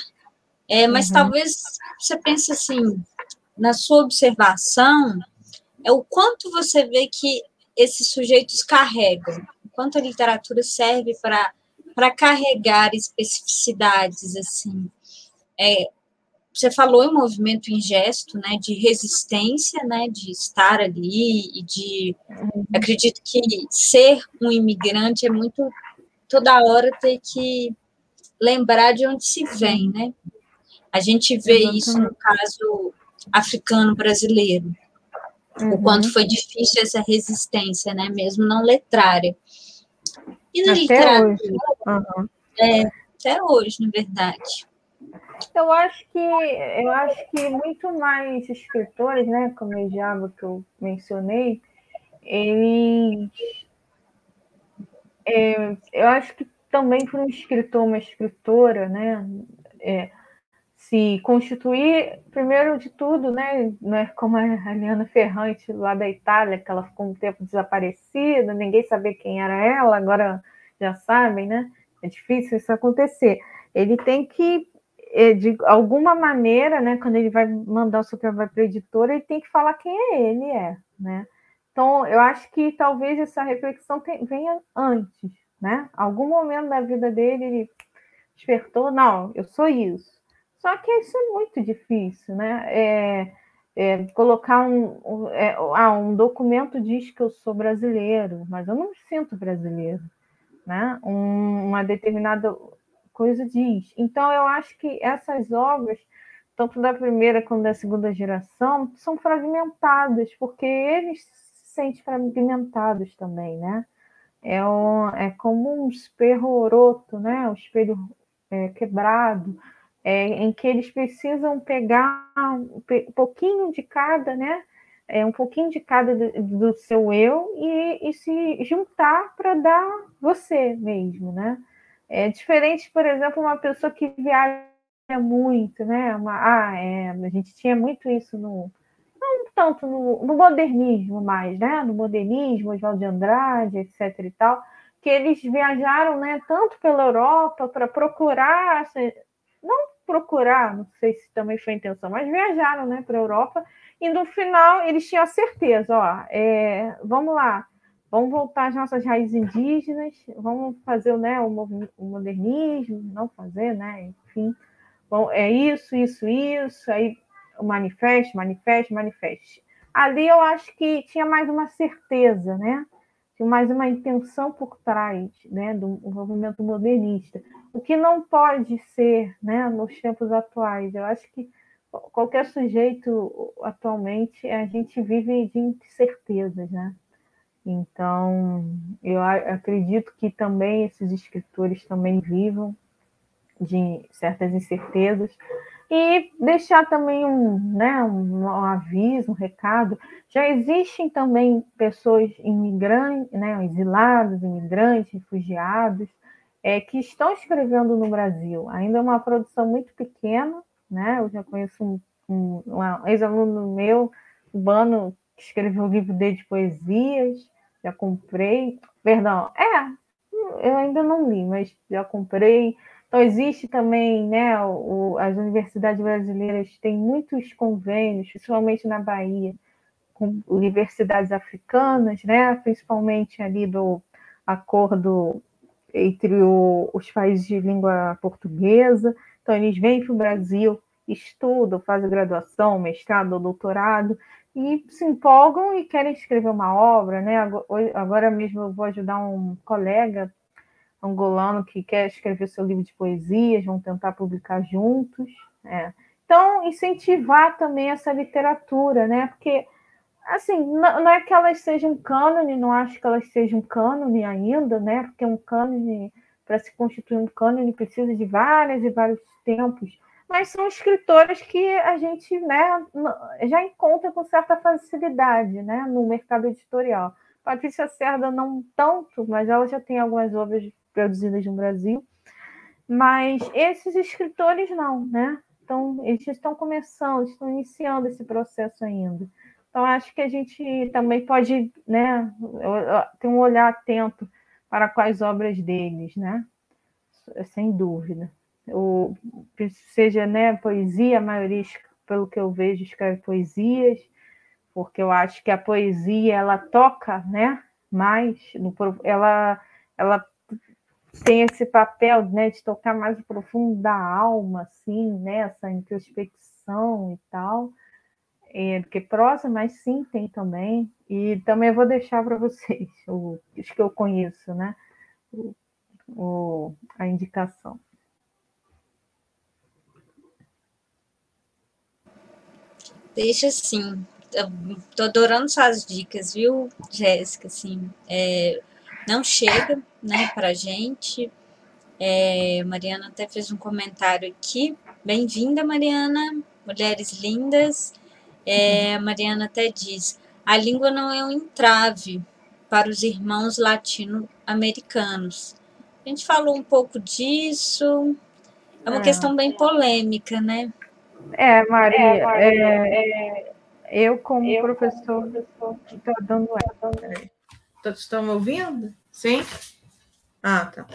é, mas uhum. talvez você pense assim, na sua observação, é o quanto você vê que esses sujeitos carregam, o quanto a literatura serve para carregar especificidades, assim. É, você falou em movimento em gesto, né, de resistência, né, de estar ali e de, acredito que ser um imigrante é muito toda hora ter que lembrar de onde se vem, né? A gente vê Exatamente. isso no caso africano brasileiro. Uhum. O quanto foi difícil essa resistência, né? Mesmo não letrária. E na até literatura, hoje. Uhum. É, até hoje, na verdade. Eu acho que eu acho que muito mais escritores, né, como o Diabo que eu mencionei, eles é, eu acho que também para um escritor, uma escritora, né, é, se constituir, primeiro de tudo, né, não é como a Eliana Ferrante lá da Itália, que ela ficou um tempo desaparecida, ninguém sabia quem era ela, agora já sabem, né? É difícil isso acontecer. Ele tem que, de alguma maneira, né, quando ele vai mandar o seu trabalho para a editora, ele tem que falar quem é ele, é, né? Então, eu acho que talvez essa reflexão venha antes, né? Algum momento da vida dele ele despertou, não, eu sou isso só que isso é muito difícil, né? É, é, colocar um, um, é, ah, um documento diz que eu sou brasileiro, mas eu não me sinto brasileiro, né? Um, uma determinada coisa diz. Então, eu acho que essas obras, tanto da primeira quanto da segunda geração, são fragmentadas, porque eles se sentem fragmentados também, né? É, um, é como um espelho roto, né? Um espelho é, quebrado, é, em que eles precisam pegar um pouquinho de cada, né? É, um pouquinho de cada do, do seu eu e, e se juntar para dar você mesmo, né? É diferente, por exemplo, uma pessoa que viaja muito, né? Uma, ah, é, a gente tinha muito isso no não tanto no, no modernismo mais, né? No modernismo, Oswaldo de Andrade, etc. e tal, que eles viajaram, né? Tanto pela Europa para procurar não procurar, não sei se também foi a intenção, mas viajaram né, para a Europa e no final eles tinham a certeza, ó, é, vamos lá, vamos voltar às nossas raízes indígenas, vamos fazer né, o, modernismo, não fazer, né, enfim, bom, é isso, isso, isso, aí o manifesto, manifesto, manifesto. Ali eu acho que tinha mais uma certeza, né? Tinha mais uma intenção por trás né, do movimento modernista o que não pode ser né, nos tempos atuais. Eu acho que qualquer sujeito atualmente a gente vive de incertezas, né? Então, eu acredito que também esses escritores também vivam de certas incertezas e deixar também um, né, um, aviso, um recado. Já existem também pessoas imigrantes, né, exilados, imigrantes, refugiados, é, que estão escrevendo no Brasil. Ainda é uma produção muito pequena, né? Eu já conheço um, um, um ex-aluno meu, cubano, que escreveu um livro dele de poesias, já comprei. Perdão, é, eu ainda não li, mas já comprei. Então, existe também, né? O, as universidades brasileiras têm muitos convênios, principalmente na Bahia, com universidades africanas, né? Principalmente ali do acordo entre o, os países de língua portuguesa. Então, eles vêm para o Brasil, estudam, fazem graduação, mestrado, doutorado, e se empolgam e querem escrever uma obra. Né? Agora mesmo eu vou ajudar um colega angolano que quer escrever seu livro de poesias, vão tentar publicar juntos. É. Então, incentivar também essa literatura, né? Porque assim, não, é que elas sejam cânone, não acho que elas sejam cânone ainda, né? Porque um cânone, para se constituir um cânone, precisa de vários e vários tempos. Mas são escritoras que a gente né, já encontra com certa facilidade né, no mercado editorial. Patrícia Cerda não tanto, mas ela já tem algumas obras produzidas no Brasil. Mas esses escritores não, né? Então, eles estão começando, estão iniciando esse processo ainda. Então, acho que a gente também pode né, ter um olhar atento para quais obras deles, né? Sem dúvida. O, seja né, poesia, a maioria, pelo que eu vejo, escreve poesias, porque eu acho que a poesia ela toca né, mais, no, ela, ela tem esse papel né, de tocar mais o profundo da alma, assim, né, essa introspecção e tal é, porque prosa, mas sim, tem também. E também vou deixar para vocês o, os que eu conheço, né? O, o, a indicação. Deixa sim. Estou adorando suas dicas, viu, Jéssica? Assim, é, não chega né, para a gente. É, Mariana até fez um comentário aqui. Bem-vinda, Mariana. Mulheres lindas. É, a Mariana até diz: a língua não é um entrave para os irmãos latino-americanos. A gente falou um pouco disso. É uma é. questão bem polêmica, né? É, Maria, é, Maria é, eu como eu professor estou dando ela. Estão me ouvindo? Sim? Ah, tá.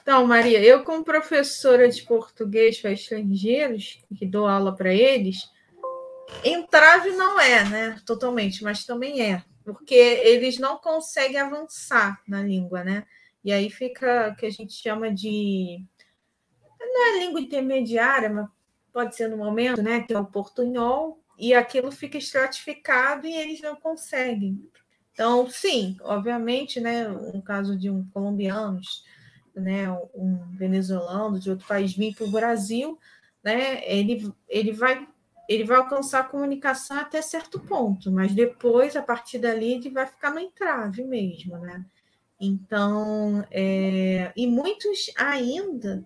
Então, Maria, eu como professora de português para estrangeiros, que dou aula para eles, entrave não é, né? Totalmente, mas também é, porque eles não conseguem avançar na língua, né? E aí fica o que a gente chama de não é língua intermediária, mas pode ser no momento, né? Que é o portunhol, e aquilo fica estratificado e eles não conseguem. Então, sim, obviamente, né, um caso de um colombiano, né, um venezuelano de outro país vir para o Brasil, né, ele, ele vai ele vai alcançar a comunicação até certo ponto, mas depois, a partir dali, ele vai ficar no entrave mesmo, né? Então, é, e muitos ainda,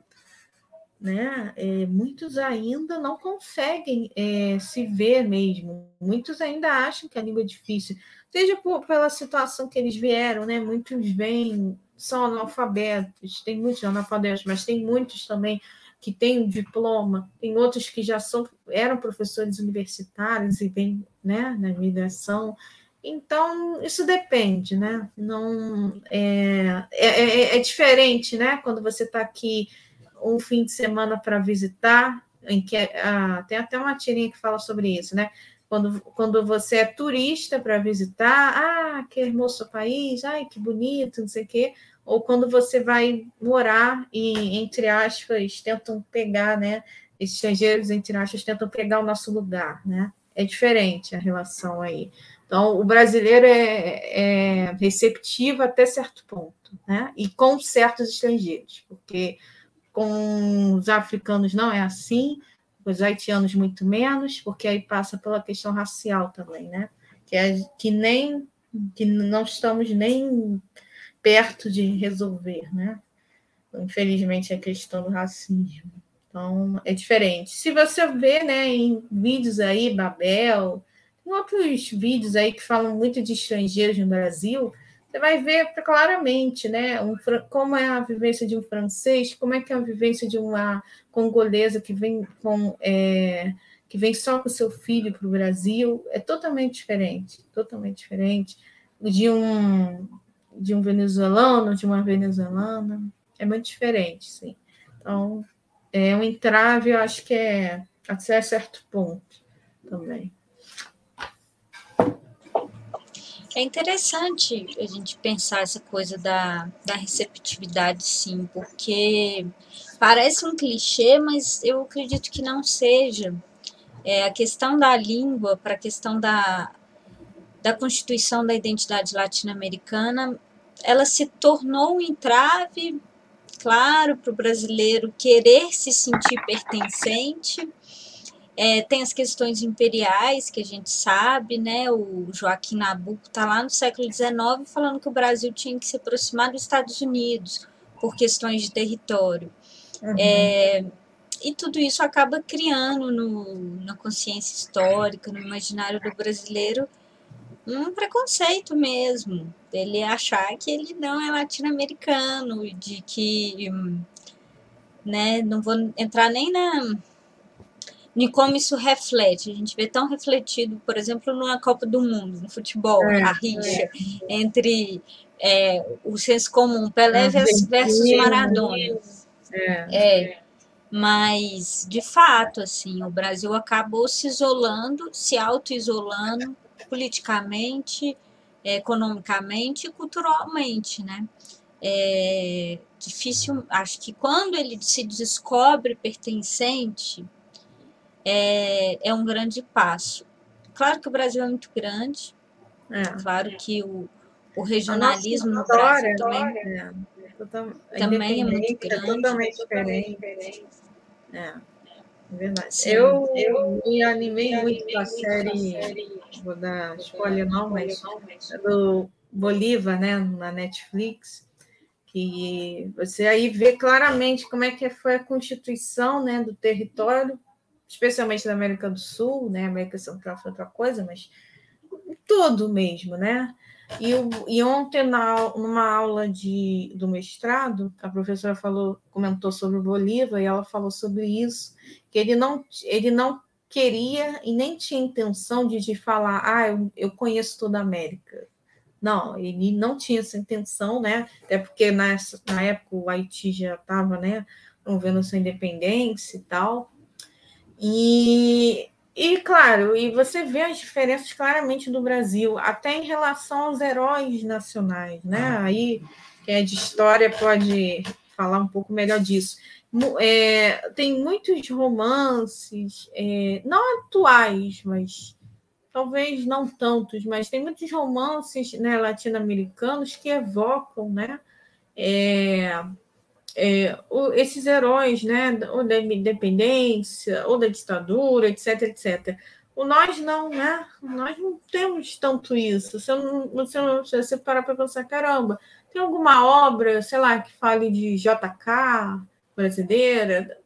né? É, muitos ainda não conseguem é, se ver mesmo. Muitos ainda acham que a língua é difícil seja por, pela situação que eles vieram, né? Muitos vêm, são analfabetos, tem muitos analfabetos, mas tem muitos também que têm um diploma, tem outros que já são, eram professores universitários e vêm né, na migração. Então, isso depende, né? Não é, é, é, é diferente, né? Quando você está aqui um fim de semana para visitar, em que ah, tem até uma tirinha que fala sobre isso, né? Quando, quando você é turista para visitar, ah, que hermoso país, ai, que bonito, não sei o quê. Ou quando você vai morar e, entre aspas, tentam pegar, né? Estrangeiros, entre aspas, tentam pegar o nosso lugar, né? É diferente a relação aí. Então, o brasileiro é, é receptivo até certo ponto, né? E com certos estrangeiros, porque com os africanos não é assim, os haitianos muito menos, porque aí passa pela questão racial também, né? Que, é, que nem que não estamos nem perto de resolver, né? Infelizmente, a questão do racismo. Então, é diferente. Se você vê, né, em vídeos aí, Babel, tem outros vídeos aí que falam muito de estrangeiros no Brasil, você vai ver claramente, né, um, como é a vivência de um francês, como é que é a vivência de uma congolesa que vem com é, que vem só com seu filho para o Brasil, é totalmente diferente, totalmente diferente de um de um venezuelano, de uma venezuelana, é muito diferente, sim. Então, é um entrave, eu acho que é até certo ponto também. É interessante a gente pensar essa coisa da, da receptividade, sim, porque parece um clichê, mas eu acredito que não seja. É, a questão da língua para a questão da, da constituição da identidade latino-americana, ela se tornou um entrave, claro, para o brasileiro querer se sentir pertencente, é, tem as questões imperiais, que a gente sabe, né? O Joaquim Nabuco está lá no século XIX falando que o Brasil tinha que se aproximar dos Estados Unidos por questões de território. Uhum. É, e tudo isso acaba criando no, na consciência histórica, no imaginário do brasileiro, um preconceito mesmo, dele achar que ele não é latino-americano, de que, né, não vou entrar nem na e como isso reflete. A gente vê tão refletido, por exemplo, numa Copa do Mundo, no futebol, é, a rixa é. entre é, o senso comum, Pelé versus, Maradona. É, é. Mas, de fato, assim, o Brasil acabou se isolando, se auto-isolando politicamente, economicamente e culturalmente, né? É difícil, acho que quando ele se descobre pertencente, é, é um grande passo. Claro que o Brasil é muito grande, é. claro que o, o regionalismo no Brasil também, é. também é muito grande. É totalmente diferente. É, é verdade. Sim. Eu, eu me animei muito com a série, vou dar spoiler não, mas do Bolívar, né, na Netflix, que você aí vê claramente como é que foi a constituição né, do território especialmente na América do Sul, né? América Central foi outra coisa, mas tudo mesmo, né? E, e ontem, na, numa aula de, do mestrado, a professora falou, comentou sobre o Bolívar e ela falou sobre isso, que ele não, ele não queria e nem tinha intenção de, de falar, ah, eu, eu conheço toda a América. Não, ele não tinha essa intenção, né? Até porque nessa, na época o Haiti já estava, né, promovendo sua independência e tal. E, e, claro, e você vê as diferenças claramente do Brasil, até em relação aos heróis nacionais, né? Ah. Aí, quem é de história pode falar um pouco melhor disso. É, tem muitos romances, é, não atuais, mas talvez não tantos, mas tem muitos romances né, latino-americanos que evocam né, é, é, o, esses heróis, né, ou da independência, ou da ditadura, etc, etc. O nós não, né? Nós não temos tanto isso. Se, não, você, não, se você parar para pensar, caramba, tem alguma obra, sei lá, que fale de JK brasileira?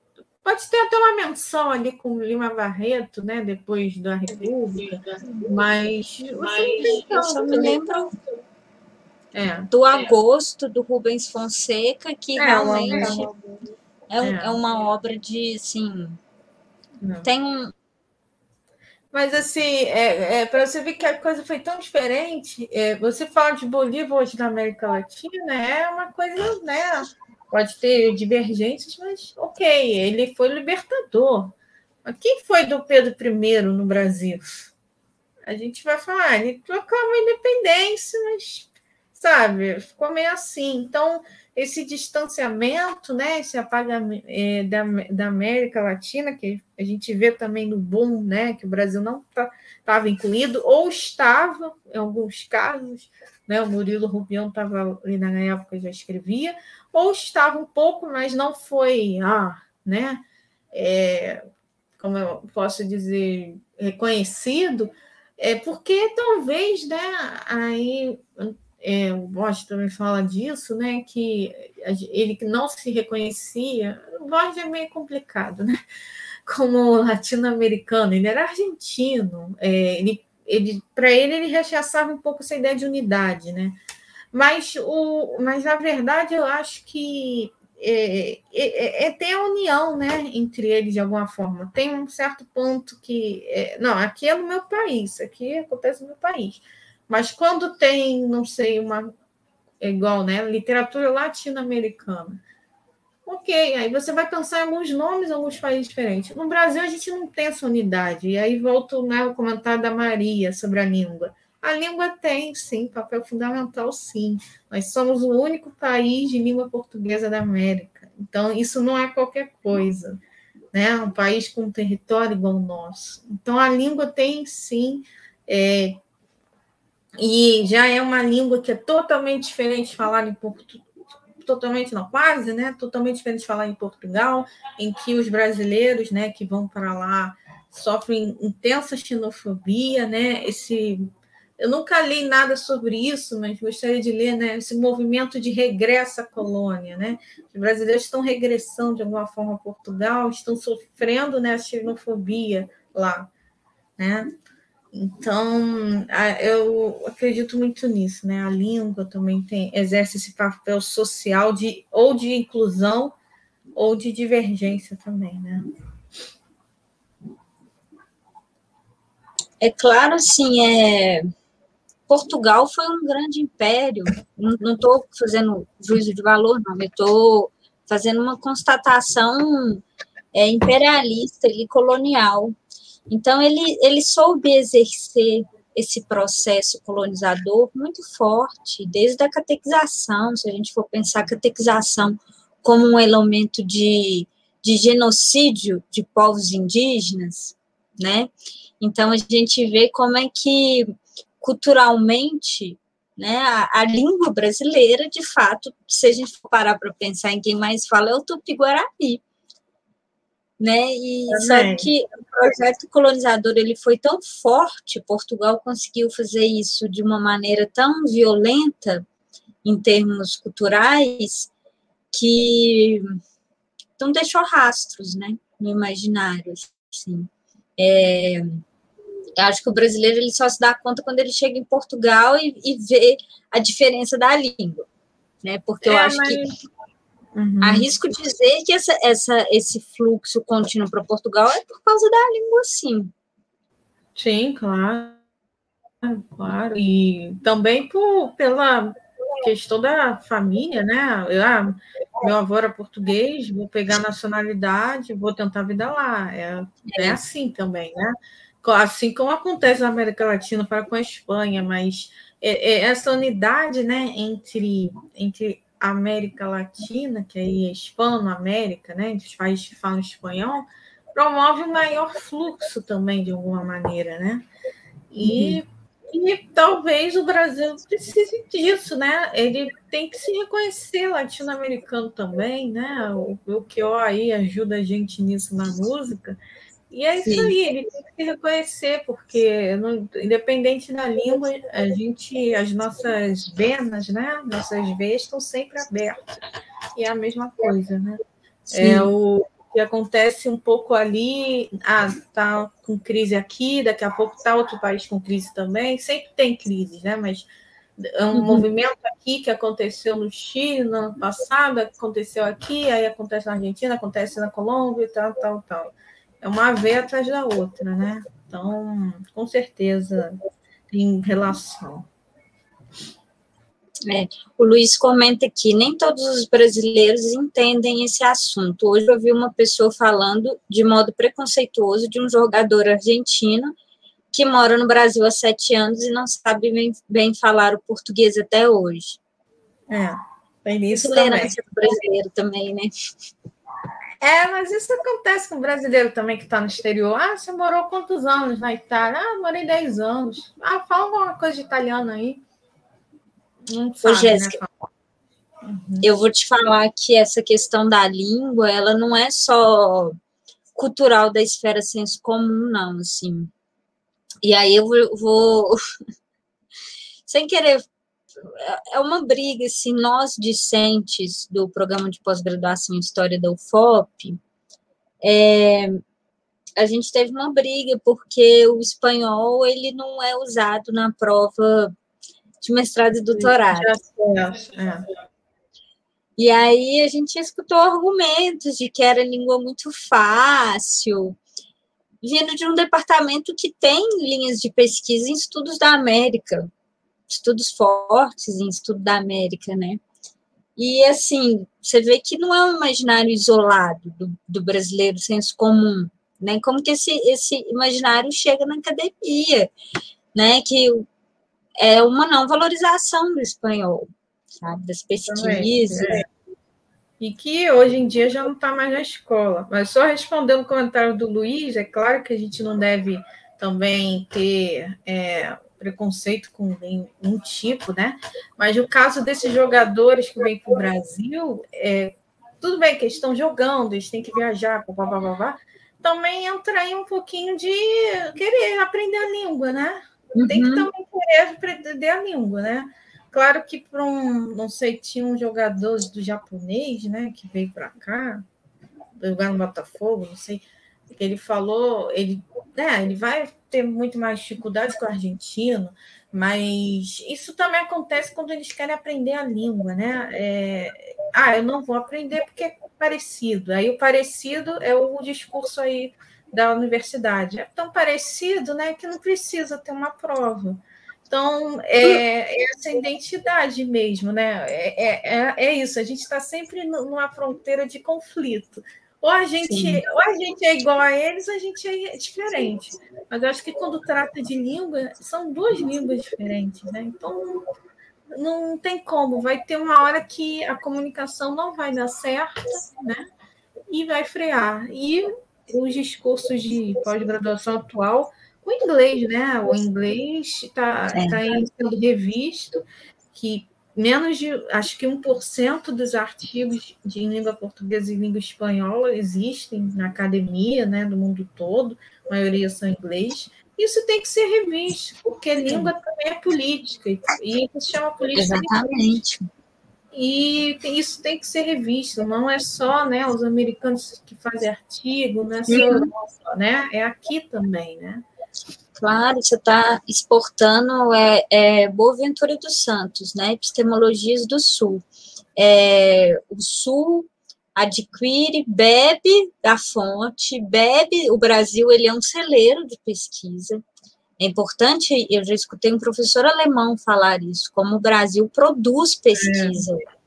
Pode ter até uma menção ali com Lima Barreto, né? Depois da República, mas, mas eu só me lembro é, do agosto do Rubens Fonseca, que é, realmente é, é, é, uma obra de assim. Não. Tem um. Mas assim, é, é para você ver que a coisa foi tão diferente, é, você fala de Bolívar hoje na América Latina, é uma coisa, né? Pode ter divergências, mas ok, ele foi libertador. Mas quem foi do Pedro I no Brasil? A gente vai falar, ele trocava a independência, mas sabe? Ficou meio assim. Então, esse distanciamento, né, esse apagamento é, da, da América Latina, que a gente vê também no boom, né, que o Brasil não estava tá, incluído, ou estava, em alguns casos, né, o Murilo Rubião estava ali na época, já escrevia, ou estava um pouco, mas não foi, ah, né, é, como eu posso dizer, reconhecido, é porque talvez, né, aí é, o Borges também fala disso, né? Que ele não se reconhecia. O Borges é meio complicado, né? *laughs* Como latino-americano, ele era argentino. É, ele, ele, para ele, ele rechaçava um pouco essa ideia de unidade, né? Mas, o, mas na verdade, eu acho que é, é, é, tem a união né, entre eles de alguma forma. Tem um certo ponto que. É, não, aqui é no meu país, aqui acontece no meu país. Mas quando tem, não sei, uma é igual, né? Literatura latino-americana. Ok, aí você vai pensar em alguns nomes, alguns países diferentes. No Brasil, a gente não tem essa unidade. E aí volto né, o comentário da Maria sobre a língua. A língua tem, sim, papel fundamental, sim. Nós somos o único país de língua portuguesa da América. Então, isso não é qualquer coisa. Né? Um país com um território igual o nosso. Então, a língua tem, sim, é, e já é uma língua que é totalmente diferente de falar em Portugal, totalmente não, quase, né? Totalmente diferente de falar em Portugal, em que os brasileiros, né, que vão para lá sofrem intensa xenofobia, né? Esse eu nunca li nada sobre isso, mas gostaria de ler, né? Esse movimento de regresso à colônia, né? Os brasileiros estão regressando de alguma forma a Portugal, estão sofrendo né, a xenofobia lá, né? Então, eu acredito muito nisso, né? A língua também tem, exerce esse papel social de ou de inclusão ou de divergência também, né? É claro, assim, é... Portugal foi um grande império. Não estou fazendo juízo de valor, não. estou fazendo uma constatação é, imperialista e colonial então, ele, ele soube exercer esse processo colonizador muito forte, desde a catequização, se a gente for pensar a catequização como um elemento de, de genocídio de povos indígenas, né? Então, a gente vê como é que, culturalmente, né, a, a língua brasileira, de fato, se a gente for parar para pensar em quem mais fala, é o tupi-guarani né? E só que o projeto colonizador ele foi tão forte, Portugal conseguiu fazer isso de uma maneira tão violenta em termos culturais que não deixou rastros, né, no imaginário, assim. É, Eu acho que o brasileiro ele só se dá conta quando ele chega em Portugal e, e vê a diferença da língua, né? Porque eu é, acho mas... que uhum. arrisco dizer que essa, essa, esse fluxo contínuo para Portugal é por causa da língua, sim. Sim, claro. Claro. E também por, pela questão da família, né? Eu, ah, meu avô era português, vou pegar nacionalidade, vou tentar a vida lá. É, é assim também, né? Assim como acontece na América Latina para com a Espanha, mas é, é essa unidade, né, entre, entre América Latina, que aí é Hispano-América, né, os países que falam espanhol, promove um maior fluxo também, de alguma maneira, né? E uhum e talvez o Brasil precise disso, né? Ele tem que se reconhecer latino-americano também, né? O, o que aí ajuda a gente nisso na música. E é isso Sim. aí, ele tem que reconhecer, porque independente da língua, a gente, as nossas venas, né? Nossas veias estão sempre abertas. E é a mesma coisa, né? Sim. É o que acontece um pouco ali, ah, tá com crise aqui, daqui a pouco tá outro país com crise também, sempre tem crise, né? Mas é um uhum. movimento aqui que aconteceu no Chile no ano passado, aconteceu aqui, aí acontece na Argentina, acontece na Colômbia, tal, tal, tal. É uma veia atrás da outra, né? Então, com certeza tem relação. É, o Luiz comenta aqui: nem todos os brasileiros entendem esse assunto. Hoje eu vi uma pessoa falando de modo preconceituoso de um jogador argentino que mora no Brasil há sete anos e não sabe bem, bem falar o português até hoje. É, tem isso também. brasileiro também, né? É, mas isso acontece com o brasileiro também que está no exterior. Ah, você morou quantos anos na Itália? Ah, morei dez anos. Ah, fala uma coisa de italiano aí. Ô, Jéssica, né? uhum. eu vou te falar que essa questão da língua, ela não é só cultural da esfera senso comum, não, assim. E aí eu vou *laughs* sem querer, é uma briga, assim, nós discentes do programa de pós-graduação em História da UFOP, é, a gente teve uma briga porque o espanhol, ele não é usado na prova de mestrado e doutorado. É. E aí a gente escutou argumentos de que era língua muito fácil, vindo de um departamento que tem linhas de pesquisa em estudos da América, estudos fortes em estudo da América, né? E assim, você vê que não é um imaginário isolado do, do brasileiro, senso comum, né? Como que esse, esse imaginário chega na academia, né? Que é uma não valorização do espanhol, sabe, das pesquisas. É. E que hoje em dia já não está mais na escola. Mas só respondendo o comentário do Luiz, é claro que a gente não deve também ter é, preconceito com nenhum tipo, né? Mas o caso desses jogadores que vêm para o Brasil, é, tudo bem que eles estão jogando, eles têm que viajar, blá, blá, blá, blá, também entra aí um pouquinho de querer aprender a língua, né? Uhum. Tem que uhum. também querer aprender a língua, né? Claro que para um, não sei, tinha um jogador do japonês, né, que veio para cá, jogar no Botafogo, não sei, ele falou, ele, né, ele vai ter muito mais dificuldades com o argentino, mas isso também acontece quando eles querem aprender a língua, né? É, ah, eu não vou aprender porque é parecido. Aí o parecido é o discurso aí da universidade. É tão parecido né, que não precisa ter uma prova. Então, é, é essa identidade mesmo, né? É, é, é, é isso, a gente está sempre numa fronteira de conflito. Ou a, gente, ou a gente é igual a eles, a gente é diferente. Mas eu acho que quando trata de língua, são duas línguas diferentes, né? Então, não tem como, vai ter uma hora que a comunicação não vai dar certo, né? E vai frear. E os discursos de pós-graduação atual, o inglês, né? O inglês está é. tá sendo revisto, que menos de, acho que 1% dos artigos de língua portuguesa e língua espanhola existem na academia, né, do mundo todo, a maioria são inglês. Isso tem que ser revisto, porque língua também é política, e isso se chama política. Exatamente. E isso tem que ser revisto, não é só né, os americanos que fazem artigo, não é só, uhum. né? É aqui também, né? Claro, você está exportando é, é Boaventura dos Santos, né? Epistemologias do Sul. É, o Sul adquire, bebe da fonte, bebe. O Brasil ele é um celeiro de pesquisa. É importante, eu já escutei um professor alemão falar isso, como o Brasil produz pesquisa. É.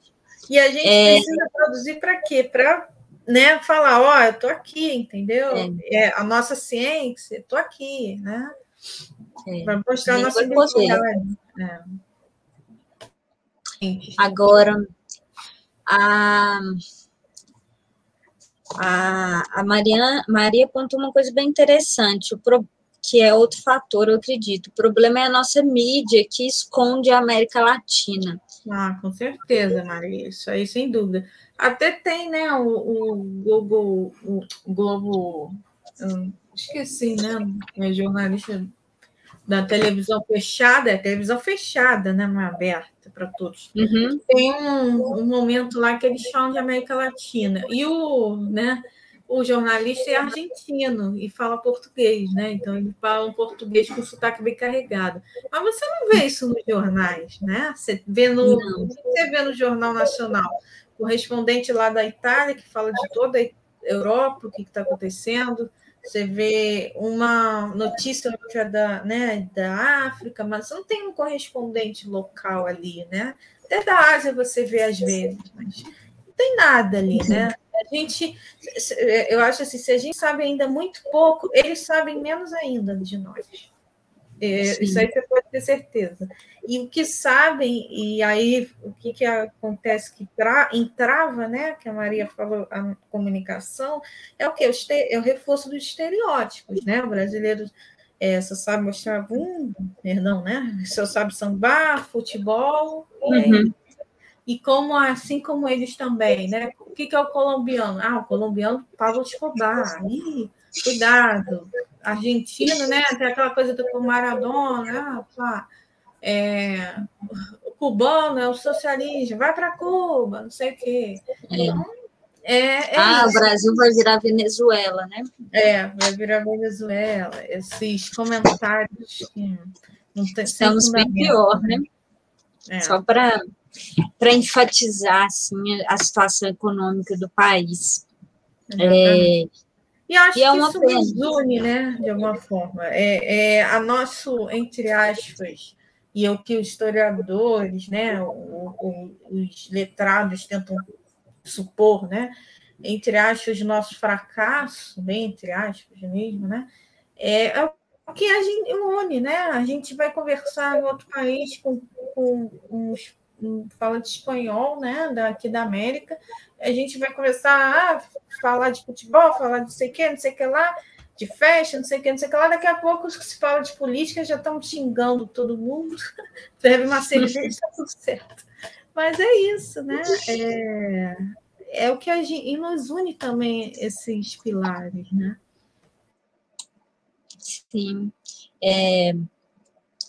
E a gente é, precisa produzir para quê? Para né, falar, ó, oh, eu estou aqui, entendeu? É. é. a nossa ciência, estou aqui, né? É. Para mostrar a nossa identidade. É. Agora, a, a, a Maria, Maria apontou uma coisa bem interessante, o pro, que é outro fator, eu acredito. O problema é a nossa mídia que esconde a América Latina. Ah, com certeza, Maria, isso aí sem dúvida. Até tem, né, o, o Globo, o Globo, esqueci, né, é jornalista da televisão fechada, é televisão fechada, né, não é aberta para todos. Uhum. Tem um, um, momento lá que eles falam de América Latina, e o, né, o jornalista é argentino e fala português, né? Então ele fala um português com sotaque bem carregado. Mas você não vê isso nos jornais, né? Você vê no, você vê no Jornal Nacional correspondente lá da Itália, que fala de toda a Europa, o que está acontecendo. Você vê uma notícia outra da, né, da África, mas não tem um correspondente local ali, né? Até da Ásia você vê às vezes, mas não tem nada ali, né? A gente, eu acho assim, se a gente sabe ainda muito pouco, eles sabem menos ainda de nós. É, isso aí você pode ter certeza. E o que sabem, e aí o que, que acontece que tra, entrava, né? Que a Maria falou, a comunicação, é o que? É o reforço dos estereótipos, né? O brasileiro é, só sabe mostrar bunda, perdão, né? Só sabe sambar, futebol, uhum. E, como assim como eles também, né? O que, que é o colombiano? Ah, o colombiano Pablo Escobar. Ih, cuidado argentino, né? Tem aquela coisa do Maradona, ah, é, o cubano é o socialismo, vai para Cuba, não sei o quê. É. Então, é, é ah, isso. o Brasil vai virar Venezuela, né? É, vai virar Venezuela. Esses comentários que não tem Estamos bem pior, né? É. Só para enfatizar assim, a situação econômica do país. É, e acho e é que isso pena. nos une, né, de alguma forma. É, é a nosso, entre aspas, e é o que os historiadores, né, o, o, os letrados tentam supor, né, entre aspas, nosso fracasso, bem entre aspas mesmo, né, é, é o que a gente une, né? A gente vai conversar em outro país com, com uns fala de espanhol, né, daqui da América, a gente vai começar a falar de futebol, falar de não sei o que, não sei o que lá, de festa, não sei o que, não sei o que lá, daqui a pouco se fala de política, já estão xingando todo mundo, *laughs* bebe uma cerveja, está tudo certo. Mas é isso, né? É, é o que a gente, e nos une também esses pilares, né? Sim. É,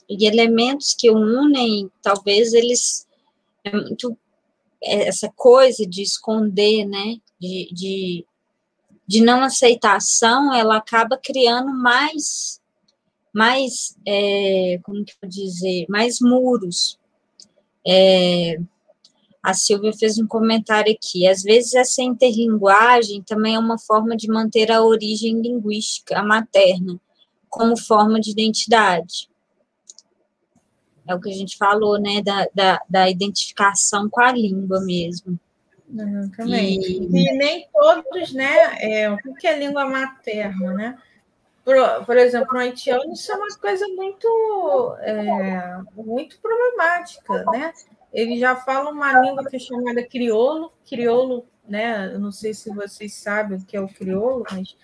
e elementos que unem, talvez eles é muito é, essa coisa de esconder, né, de, de, de não aceitação, ela acaba criando mais, mais, é, como que eu dizer, mais muros. É, a Silvia fez um comentário aqui. Às vezes essa interlinguagem também é uma forma de manter a origem linguística materna como forma de identidade é o que a gente falou, né, da, da, da identificação com a língua mesmo. Exatamente. E, e nem todos, né, é, o que é língua materna, né? Por, por exemplo, no haitiano, isso é uma coisa muito, é, muito problemática, né? Ele já fala uma língua que é chamada crioulo, crioulo, né? Eu não sei se vocês sabem o que é o crioulo, mas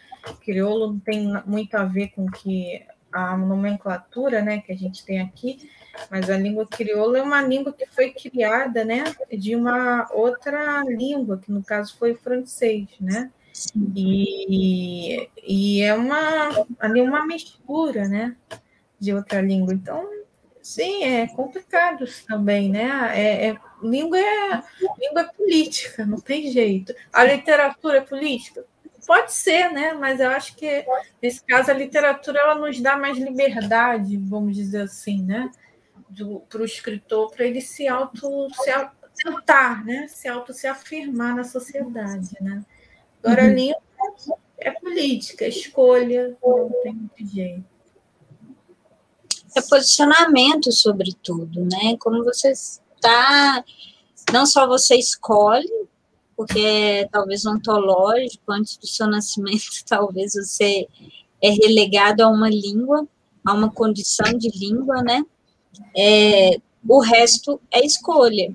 crioulo não tem muito a ver com que a nomenclatura, né, que a gente tem aqui, mas a língua crioula é uma língua que foi criada, né, de uma outra língua, que no caso foi o francês, né? E, e é uma, ali uma mistura, né, de outra língua. Então, sim, é complicado também, né? É, é, língua, é, língua é política, não tem jeito. A literatura é política? Pode ser, né? Mas eu acho que nesse caso a literatura ela nos dá mais liberdade, vamos dizer assim, né? Para o escritor, para ele se auto se tentar, né? Se auto se afirmar na sociedade, né? Agora, uhum. livro é política, é escolha, não tem muito jeito. É posicionamento, sobretudo, né? Como você está. Não só você escolhe, porque é talvez ontológico, antes do seu nascimento, *laughs* talvez você é relegado a uma língua, a uma condição de língua, né? É, o resto é escolha.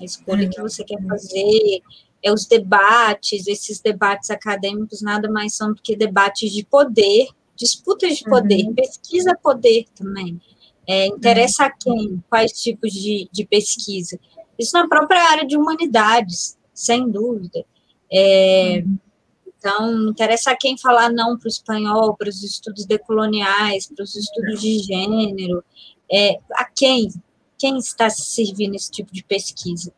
A escolha que você quer fazer, é os debates, esses debates acadêmicos nada mais são do que debates de poder, disputas de poder, uhum. pesquisa poder também. É, interessa a quem? Quais tipos de, de pesquisa? Isso na própria área de humanidades, sem dúvida. É, uhum. Então, interessa a quem falar não para o espanhol, para os estudos decoloniais, para os estudos de gênero, é, a quem? Quem está se servindo esse tipo de pesquisa?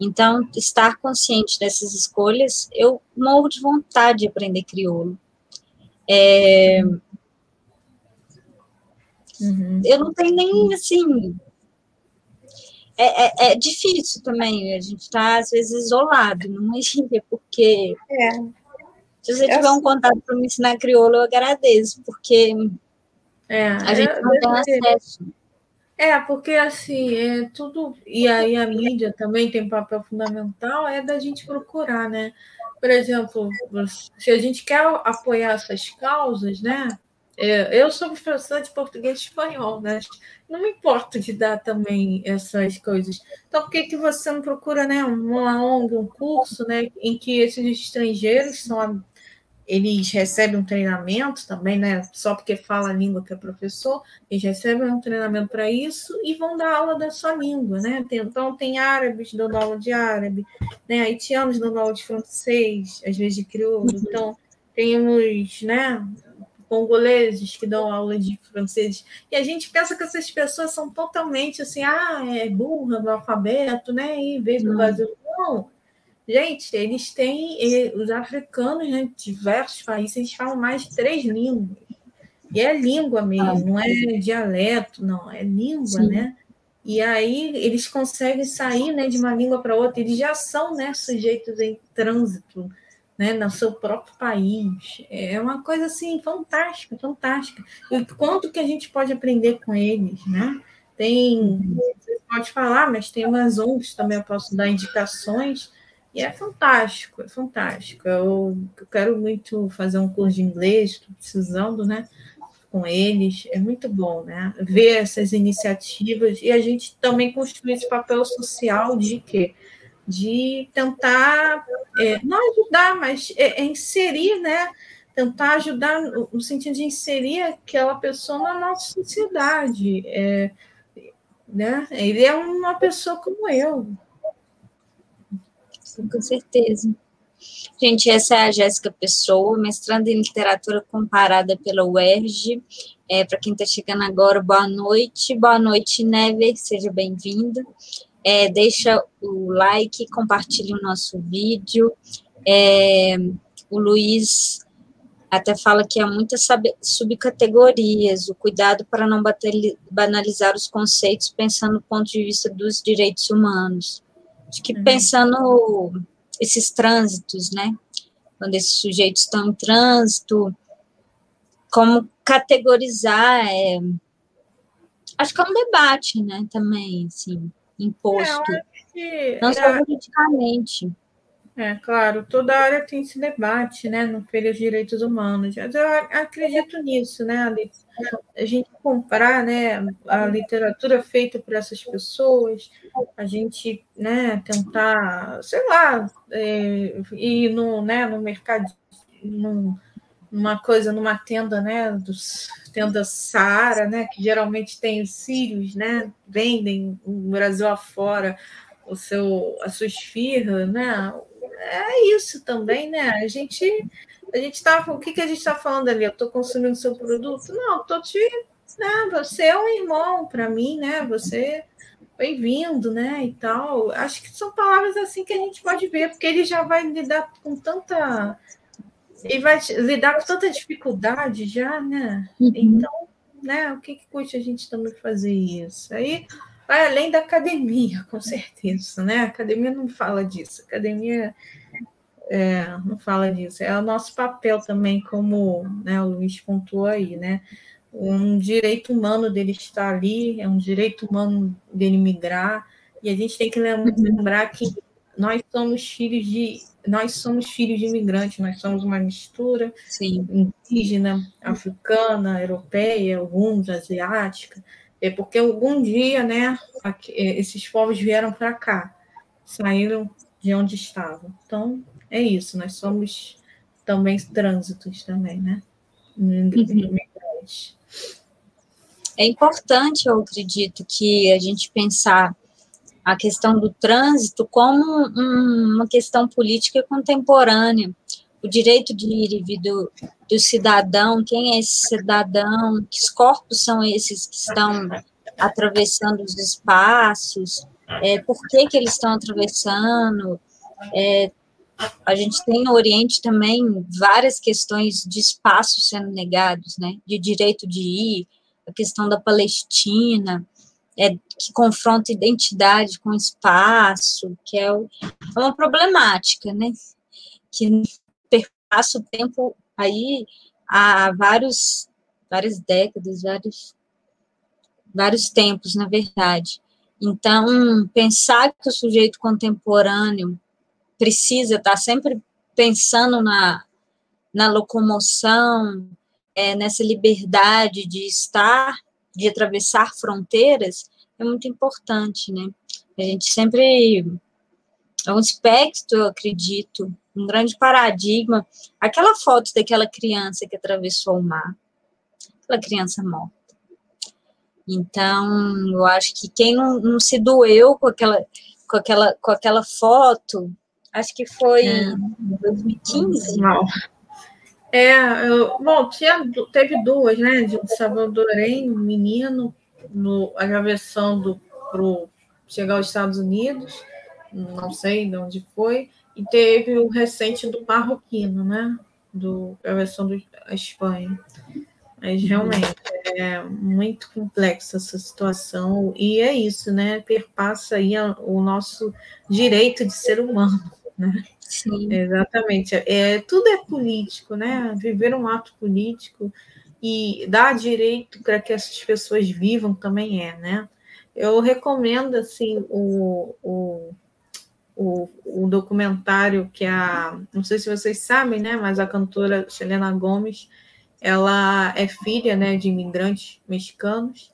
Então, estar consciente dessas escolhas, eu morro de vontade de aprender crioulo. É, uhum. Eu não tenho nem, assim... É, é, é, difícil também, a gente está, às vezes, isolado numa ilha, porque... É. Se você tiver um contato para me ensinar crioulo, eu agradeço, porque é, a gente não tem acesso. É, porque assim, é tudo. E aí a mídia também tem um papel fundamental, é da gente procurar, né? Por exemplo, se a gente quer apoiar essas causas, né? É, eu sou professora de português e espanhol, né? Não me importo de dar também essas coisas. Então, por que, que você não procura né, uma ONG, um curso, né, em que esses estrangeiros são eles recebem um treinamento também, né? Só porque fala a língua que é professor, eles recebem um treinamento para isso e vão dar aula da sua língua, né? Então, tem árabes dando aula de árabe, né? Haitianos dando aula de francês, às vezes de crioulo. Então, temos, né? Congoleses que dão aula de francês. E a gente pensa que essas pessoas são totalmente assim, ah, é burra do alfabeto, né? E veio do Brasil. Não Gente, eles têm, os africanos, né, diversos países, eles falam mais de três línguas. E é língua mesmo, ah, não é dialeto, não, é língua, sim. né? E aí eles conseguem sair né, de uma língua para outra, eles já são né, sujeitos em trânsito né, no seu próprio país. É uma coisa assim fantástica, fantástica. E quanto que a gente pode aprender com eles, né? Tem, você pode falar, mas tem umas ONGs também, eu posso dar indicações e é fantástico, é fantástico. Eu, eu quero muito fazer um curso de inglês, estou precisando, né? Com eles, é muito bom, né? Ver essas iniciativas e a gente também construir esse papel social de quê? De tentar é, não ajudar, mas é, é inserir, né? Tentar ajudar no sentido de inserir aquela pessoa na nossa sociedade. É, né? Ele é uma pessoa como eu, com certeza. Gente, essa é a Jéssica Pessoa, mestrando em literatura comparada pela UERJ. É, Para quem está chegando agora, boa noite. Boa noite, Never, seja bem-vindo. É, deixa o like, compartilhe o nosso vídeo. É, o Luiz até fala que há muitas subcategorias, o cuidado para não banalizar os conceitos pensando do ponto de vista dos direitos humanos. Acho que uhum. pensando esses trânsitos, né? Quando esses sujeitos estão em trânsito, como categorizar, é... acho que é um debate, né, também, assim, imposto, é, não só juridicamente. É, claro, toda área tem esse debate, né, no Feira de Direitos Humanos. Eu acredito nisso, né, Alice? A gente comprar, né, a literatura feita por essas pessoas, a gente, né, tentar, sei lá, é, ir no, né, no mercado, num, numa coisa, numa tenda, né, dos tendas Saara, né, que geralmente tem os sírios, né, vendem no Brasil afora o seu, a sua esfirra, né, é isso também, né? A gente a gente está o que, que a gente está falando ali? Eu estou consumindo seu produto? Não, estou te. Né, você é um irmão para mim, né? Você bem-vindo, né? E tal. Acho que são palavras assim que a gente pode ver, porque ele já vai lidar com tanta e vai lidar com tanta dificuldade já, né? Uhum. Então, né? O que, que custa a gente também fazer isso? Aí vai além da academia, com certeza, né? A academia não fala disso. A academia é, não fala disso. É o nosso papel também, como né, o Luiz pontuou aí, né? Um direito humano dele estar ali, é um direito humano dele migrar, e a gente tem que lembrar que nós somos filhos de nós somos filhos de imigrantes, nós somos uma mistura Sim. indígena, africana, europeia, alguns asiática. É porque algum dia, né, é, esses povos vieram para cá, saíram de onde estavam. Então, é isso, nós somos também trânsitos também, né? Imigrantes. É importante, eu acredito, que a gente pensar a questão do trânsito como um, uma questão política contemporânea. O direito de ir e vir do, do cidadão, quem é esse cidadão, que corpos são esses que estão atravessando os espaços, é, por que, que eles estão atravessando. É, a gente tem no Oriente também várias questões de espaço sendo negados, né, de direito de ir, a questão da Palestina, é, que confronta identidade com espaço, que é, o, é uma problemática, né? Que perpassa o tempo aí há vários, várias décadas, vários, vários tempos, na verdade. Então, pensar que o sujeito contemporâneo precisa estar sempre pensando na, na locomoção, é, nessa liberdade de estar de atravessar fronteiras é muito importante, né? A gente sempre é um espectro, eu acredito, um grande paradigma. Aquela foto daquela criança que atravessou o mar, aquela criança morta. Então, eu acho que quem não, não se doeu com aquela, com aquela, com aquela foto, acho que foi é. em 2015. Não. É, eu, bom, tinha, teve duas, né? De salvadorenho, um menino, no, a versão do pro chegar aos Estados Unidos, não sei de onde foi, e teve o recente do marroquino, né? Do, a versão da Espanha. Mas realmente é muito complexa essa situação, e é isso, né? Perpassa aí o nosso direito de ser humano, né? Sim. Exatamente. É, tudo é político, né? Viver um ato político e dar direito para que essas pessoas vivam também é, né? Eu recomendo, assim, o, o, o, o documentário que a... Não sei se vocês sabem, né? Mas a cantora Selena Gomes, ela é filha né, de imigrantes mexicanos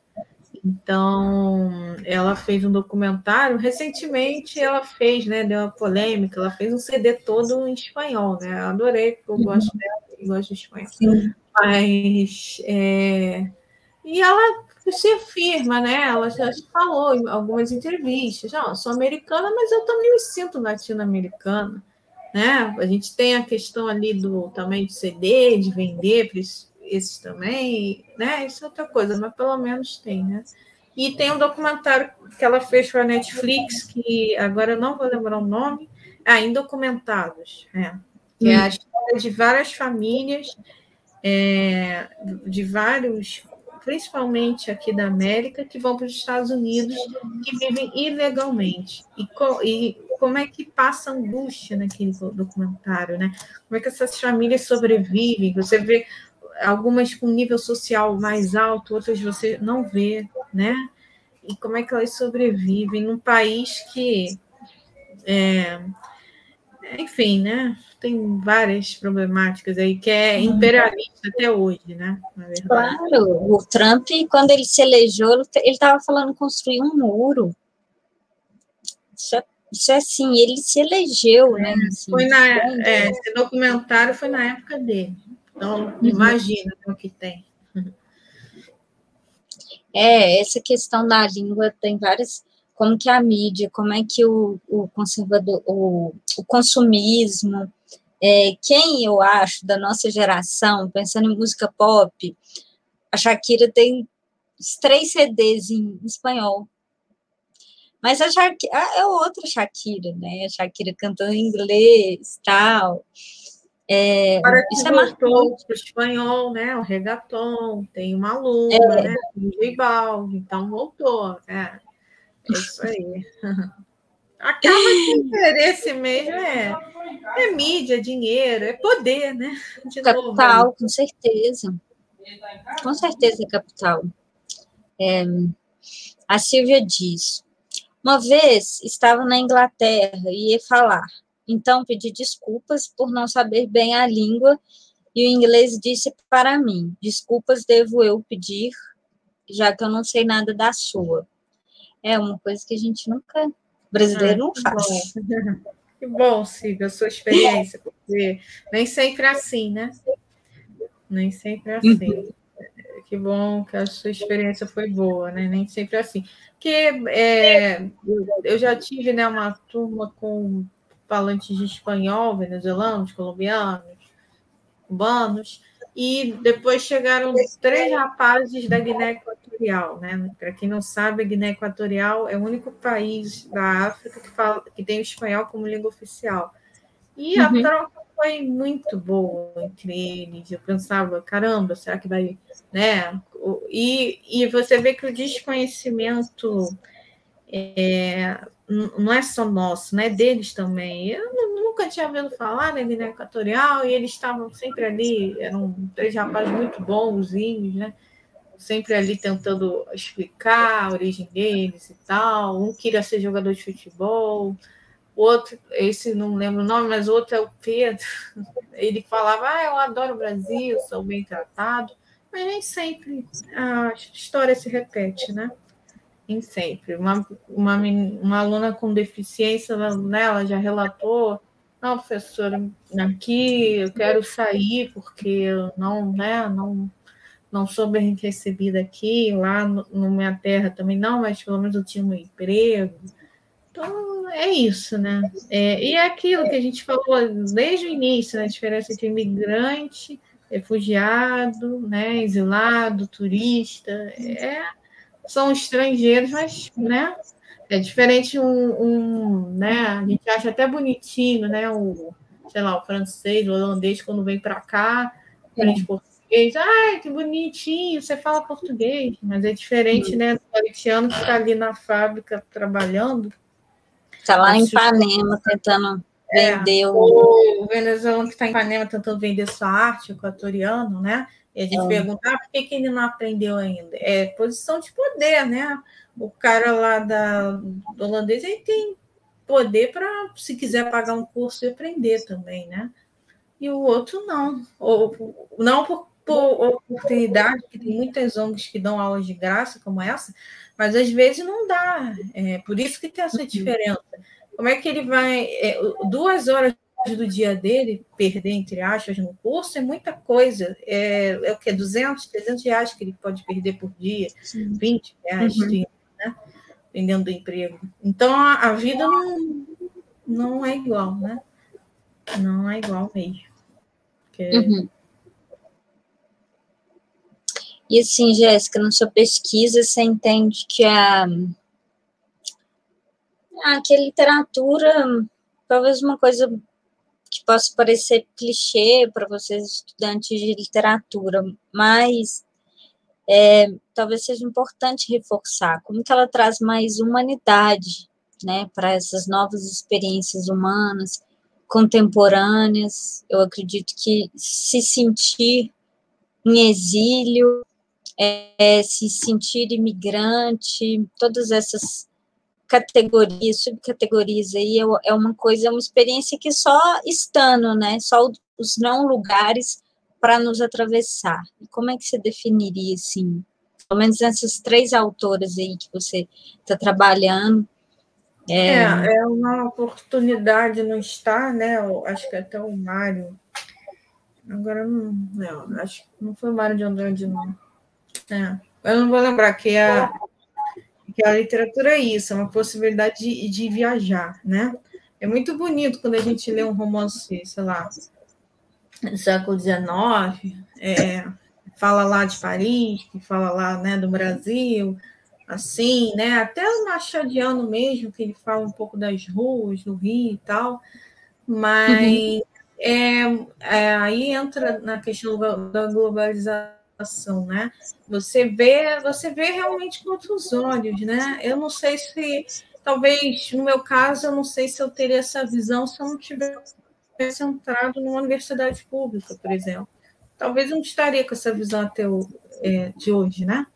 então, ela fez um documentário. Recentemente, ela fez, né? Deu uma polêmica. Ela fez um CD todo em espanhol, né? Eu adorei, eu gosto dela e gosto de espanhol. Sim. Mas. É... E ela se afirma, né? Ela já falou em algumas entrevistas: ah, sou americana, mas eu também me sinto latino-americana. Né? A gente tem a questão ali do também de CD, de vender esses também, né? Isso é outra coisa, mas pelo menos tem, né? E tem um documentário que ela fez para a Netflix, que agora eu não vou lembrar o nome, ah, Indocumentados, né? que hum. é a história de várias famílias, é, de vários, principalmente aqui da América, que vão para os Estados Unidos, que vivem ilegalmente. E, co e como é que passa angústia naquele documentário, né? Como é que essas famílias sobrevivem? Você vê algumas com nível social mais alto, outras você não vê, né? E como é que elas sobrevivem num país que, é, enfim, né? Tem várias problemáticas aí que é imperialista até hoje, né? Claro, o Trump, quando ele se elegeu, ele estava falando construir um muro. Isso é, isso é assim, ele se elegeu, né? Assim, foi na, é, esse documentário foi na época dele. Então, uhum. imagina o que tem. É, essa questão da língua tem várias. Como que a mídia, como é que o, o conservador, o, o consumismo, é, quem eu acho da nossa geração, pensando em música pop, a Shakira tem três CDs em espanhol. Mas a Shakira é outra Shakira, né? A Shakira cantando em inglês tal. É, isso é para o espanhol, né? O regaton, tem uma aluna, é. né? Tem o J então voltou. É, é isso aí. *laughs* Acaba que o interesse mesmo é, é mídia, dinheiro, é poder, né? De capital, novo. com certeza. Com certeza é capital. É, a Silvia diz: uma vez estava na Inglaterra e ia falar, então pedi desculpas por não saber bem a língua e o inglês disse para mim: desculpas devo eu pedir, já que eu não sei nada da sua. É uma coisa que a gente nunca brasileiro ah, não faz. Bom. *laughs* Que bom, Silvia, a sua experiência, porque nem sempre é assim, né? Nem sempre é assim. Uhum. Que bom que a sua experiência foi boa, né? Nem sempre é assim. Porque é, eu já tive né, uma turma com falantes de espanhol, venezuelanos, colombianos, cubanos, e depois chegaram três rapazes da Guiné Equatorial. Né? Para quem não sabe, a Guiné Equatorial é o único país da África que, fala, que tem o espanhol como língua oficial. E a uhum. troca foi muito boa entre eles. Eu pensava, caramba, será que vai. Né? E, e você vê que o desconhecimento é, não é só nosso, né? Deles também. Eu nunca tinha ouvido falar na Guiné Equatorial e eles estavam sempre ali, eram três rapazes muito bonzinhos, né? Sempre ali tentando explicar a origem deles e tal. Um queria ser jogador de futebol, o outro, esse não lembro o nome, mas o outro é o Pedro. *laughs* Ele falava: Ah, eu adoro o Brasil, sou bem tratado. Mas nem sempre a história se repete, né? Nem sempre. Uma, uma, uma aluna com deficiência, né, já relatou não, professora, aqui eu quero sair porque eu não, né, não, não sou bem recebida aqui, lá no minha terra também não, mas pelo menos eu tinha um emprego. Então, é isso, né? É, e é aquilo que a gente falou desde o início, né, a diferença entre imigrante, refugiado, né, exilado, turista, é, são estrangeiros, mas, né, é diferente um, um, né? A gente acha até bonitinho, né? O, sei lá, o francês, o holandês, quando vem para cá, aprende é. português. Ai, que bonitinho, você fala português. Mas é diferente, né? Do haitiano que está ali na fábrica trabalhando. Está lá em Ipanema tentando é, vender o. O venezuelano que está em Ipanema tentando vender sua arte, equatoriano, né? E a gente é. pergunta, ah, por que, que ele não aprendeu ainda? É posição de poder, né? o cara lá da, do holandês ele tem poder para, se quiser pagar um curso e aprender também, né? E o outro não. Ou, não por, por oportunidade, que tem muitas ONGs que dão aulas de graça como essa, mas às vezes não dá. É por isso que tem essa uhum. diferença. Como é que ele vai. É, duas horas do dia dele perder, entre aspas, no curso é muita coisa. É, é o que? 200, 300 reais que ele pode perder por dia, Sim. 20 reais, uhum. 30 né? Dependendo do emprego. Então, a, a vida não, não é igual, né? Não é igual mesmo. Porque... Uhum. E assim, Jéssica, na sua pesquisa, você entende que a, ah, que a literatura, talvez uma coisa que possa parecer clichê para vocês, estudantes de literatura, mas é, talvez seja importante reforçar como que ela traz mais humanidade, né, para essas novas experiências humanas, contemporâneas. Eu acredito que se sentir em exílio, é, se sentir imigrante, todas essas categorias, subcategorias aí, é, é uma coisa, é uma experiência que só estando, né, só os não lugares para nos atravessar. E como é que você definiria, assim, pelo menos essas três autoras aí que você está trabalhando? É... é... É, uma oportunidade não estar, né? Eu acho que até o Mário. Agora não, não, acho que não foi o Mário de Andrade, não. É, eu não vou lembrar que a, que a literatura é isso, é uma possibilidade de, de viajar, né? É muito bonito quando a gente lê um romance, sei lá, do século XIX, é, fala lá de Paris, que fala lá né, do Brasil, assim, né? Até o Machadiano mesmo, que ele fala um pouco das ruas do Rio e tal, mas uhum. é, é, aí entra na questão da globalização, né? Você vê, você vê realmente com outros olhos, né? Eu não sei se, talvez, no meu caso, eu não sei se eu teria essa visão se eu não tivesse entrado numa universidade pública, por exemplo. Talvez eu não estaria com essa visão até o, é, de hoje, né?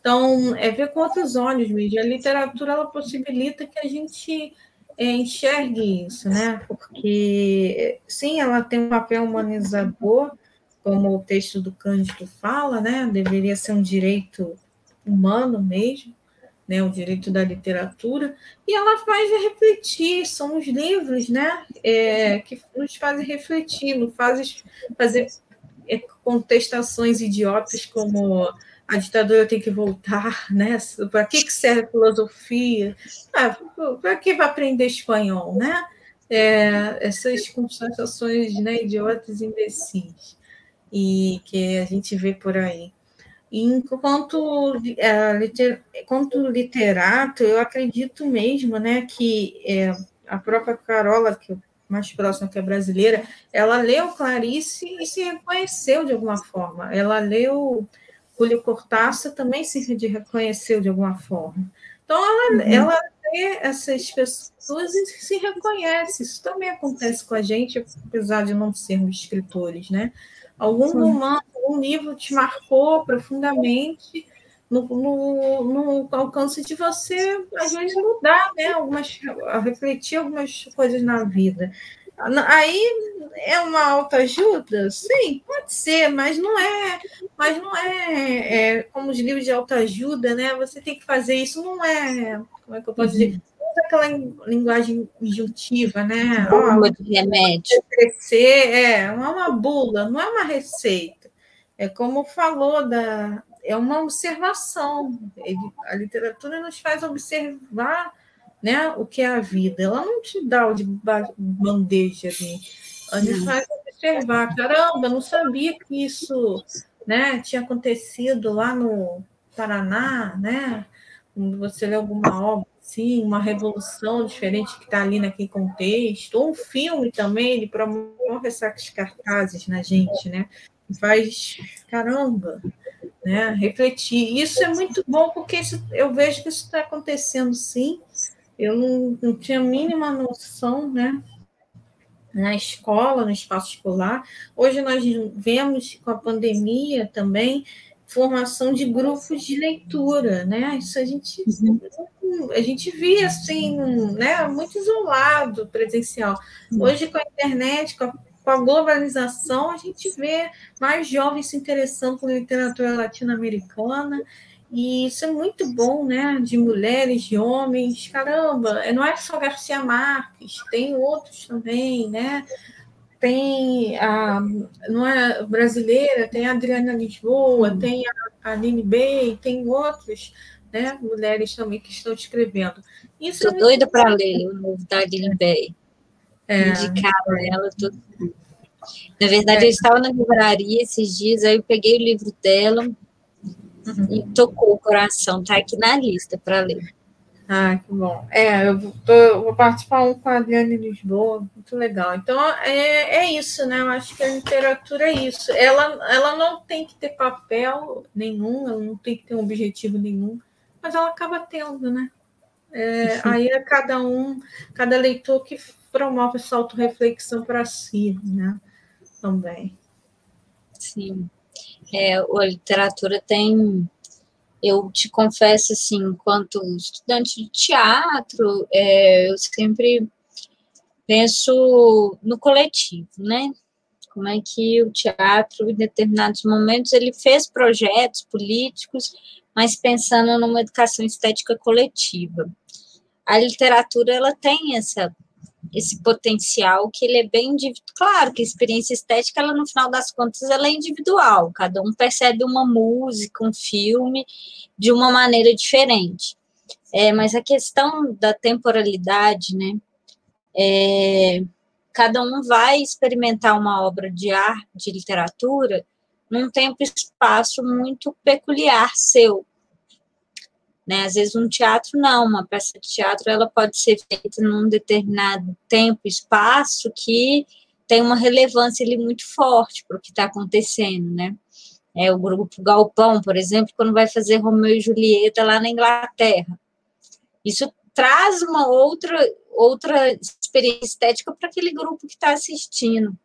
Então, é ver com outros olhos mesmo. A literatura ela possibilita que a gente é, enxergue isso, né? Porque, sim, ela tem um papel humanizador, como o texto do Cândido fala, né? Deveria ser um direito humano mesmo, né? O direito da literatura, e ela faz refletir, são os livros, né? É, que nos fazem refletir, nos fazem fazer é, contestações idiotas como a ditadura tem que voltar, *laughs* né? Para que, serve a filosofia? Ah, para que vai aprender espanhol, né? É, essas constatações né, idiotas imbecis e que a gente vê por aí. Enquanto, é, liter, enquanto literato, eu acredito mesmo né, que é, a própria Carola, que é mais próxima que é brasileira, ela leu Clarice e se reconheceu de alguma forma. Ela leu Julio Cortázar também se reconheceu de alguma forma. Então, ela, uhum. ela vê essas pessoas e se reconhece. Isso também acontece com a gente, apesar de não sermos escritores, né? Algum Sim. romance, algum livro te marcou profundamente no, no, no, alcance de você, às vezes, mudar, né? Algumas, refletir algumas coisas na vida. Aí é uma autoajuda? Sim, pode ser, mas não é, mas não é, é, como os livros de autoajuda, né? Você tem que fazer isso, não é, como é que eu posso dizer? Aquela linguagem injuntiva, né? Bula de remédio. Crescer, é, não é uma bula, não é uma receita. É como falou da, é uma observação. A literatura nos faz observar né, o que é a vida. Ela não te dá o de bandeja ali. Ela te faz observar, caramba, não sabia que isso né, tinha acontecido lá no Paraná, né? Quando você lê alguma obra assim, uma revolução diferente que está ali naquele contexto, ou um filme também, ele promove esses cartazes na gente, né? Faz, caramba, né? Refletir. Isso é muito bom, porque isso, eu vejo que isso está acontecendo sim, eu não, não tinha a mínima noção, né? Na escola, no espaço escolar. Hoje nós vemos com a pandemia também formação de grupos de leitura, né? Isso a gente a gente via assim, né? Muito isolado, presencial. Hoje com a internet, com a, com a globalização, a gente vê mais jovens se interessando por literatura latino-americana e isso é muito bom, né? De mulheres, de homens. Caramba, não é só Garcia Marques, tem outros também, né? Tem a não é brasileira, tem a Adriana Lisboa, tem a Aline Bey, tem outros, né? Mulheres também que estão escrevendo. Isso Estou é doida para ler o novo da Aline Bey. É. Indicaram ela tudo. Na verdade, é. eu estava na livraria esses dias, aí eu peguei o livro dela, Uhum. E tocou o coração, tá aqui na lista para ler. Ah, que bom. É, eu, tô, vou participar um com a Adriane Lisboa, muito legal. Então, é, é isso, né? Eu acho que a literatura é isso. Ela, ela não tem que ter papel nenhum, ela não tem que ter um objetivo nenhum, mas ela acaba tendo, né? É, aí é cada um, cada leitor que promove essa autorreflexão para si, né? Também. Sim é, a literatura tem. Eu te confesso, assim, enquanto estudante de teatro, é, eu sempre penso no coletivo, né? Como é que o teatro, em determinados momentos, ele fez projetos políticos, mas pensando numa educação estética coletiva. A literatura, ela tem essa esse potencial que ele é bem individual. Claro que a experiência estética, ela no final das contas, ela é individual. Cada um percebe uma música, um filme de uma maneira diferente. É, mas a questão da temporalidade, né? É, cada um vai experimentar uma obra de arte, de literatura, num tempo e espaço muito peculiar seu. Né? Às vezes um teatro não, uma peça de teatro ela pode ser feita num determinado tempo, espaço que tem uma relevância ali muito forte para o que está acontecendo, né? É, o grupo Galpão, por exemplo, quando vai fazer Romeu e Julieta lá na Inglaterra. Isso traz uma outra, outra experiência estética para aquele grupo que está assistindo.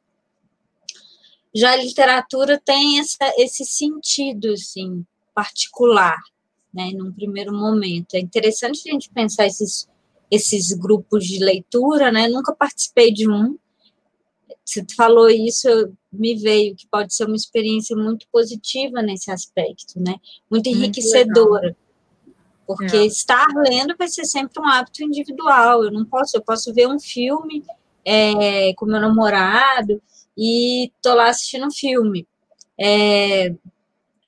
Já a literatura tem essa, esse sentido, assim, particular, né, num primeiro momento. É interessante a gente pensar esses, esses grupos de leitura, né, nunca participei de um, você falou isso, me veio que pode ser uma experiência muito positiva nesse aspecto, né? Muito enriquecedora. Muito porque é. estar lendo vai ser sempre um hábito individual. Eu não posso, eu posso ver um filme é, com meu namorado e tô lá assistindo um filme. É,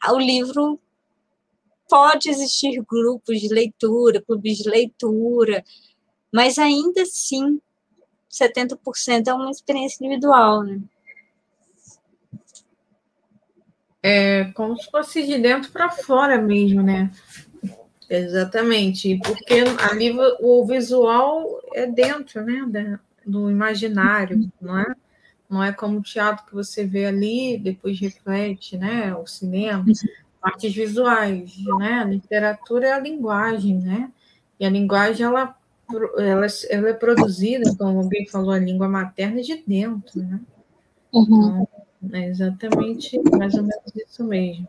o livro pode existir grupos de leitura, clubes de leitura, mas ainda assim 70% é uma experiência individual, né? É como se fosse de dentro para fora mesmo, né? Exatamente, porque ali o visual é dentro, né, do imaginário, não é? Não é como o teatro que você vê ali, depois reflete, né? O cinema, artes visuais, né? A literatura é a linguagem, né? E a linguagem ela ela, ela é produzida, como alguém falou, a língua materna de dentro, né? Uhum. Então, é exatamente mais ou menos isso mesmo.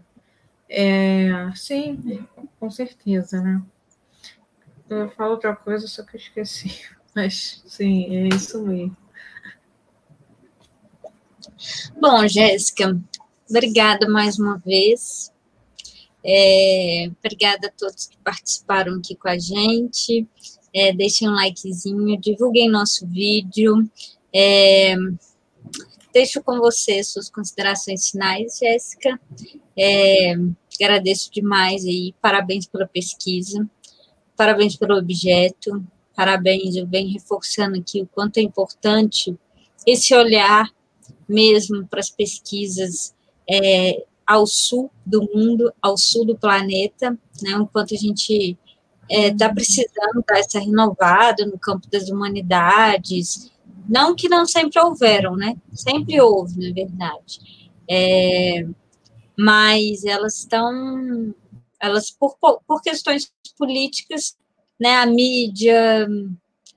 É, sim, com certeza, né? Eu falo outra coisa, só que eu esqueci. *laughs* Mas sim, é isso mesmo. Bom, Jéssica, obrigada mais uma vez. É, obrigada a todos que participaram aqui com a gente é, deixem um likezinho, divulguem nosso vídeo. É, deixo com você suas considerações finais, Jéssica. É, agradeço demais aí, parabéns pela pesquisa, parabéns pelo objeto, parabéns, eu venho reforçando aqui o quanto é importante esse olhar mesmo para as pesquisas é, ao sul do mundo, ao sul do planeta, né, enquanto a gente está é, tá precisando dar essa renovada no campo das humanidades. Não que não sempre houveram, né? Sempre houve, na verdade. É, mas elas estão, elas por, por questões políticas, né? A mídia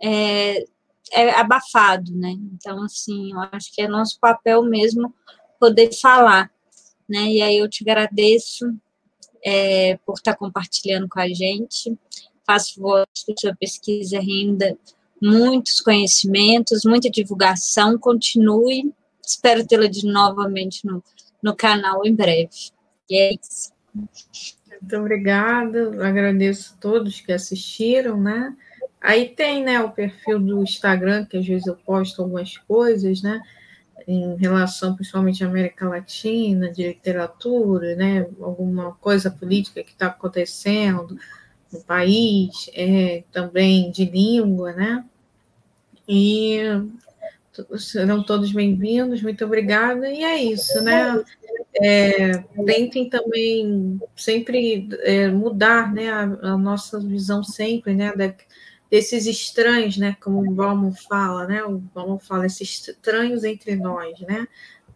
é, é abafado, né? Então, assim, eu acho que é nosso papel mesmo poder falar, né? E aí eu te agradeço é, por estar compartilhando com a gente. Faço voto que sua pesquisa renda muitos conhecimentos, muita divulgação. Continue. Espero tê-la de novamente no, no canal em breve. E é isso. Muito obrigada. Agradeço a todos que assistiram, né? Aí tem, né, o perfil do Instagram, que às vezes eu posto algumas coisas, né? Em relação principalmente à América Latina, de literatura, né, alguma coisa política que está acontecendo no país, é, também de língua, né? E serão todos bem-vindos, muito obrigada. E é isso, né? É, tentem também sempre é, mudar né, a, a, nossa visão sempre, né? Da, desses estranhos, né? Como o Bauman fala, né? O Bauman fala, esses estranhos entre nós, né?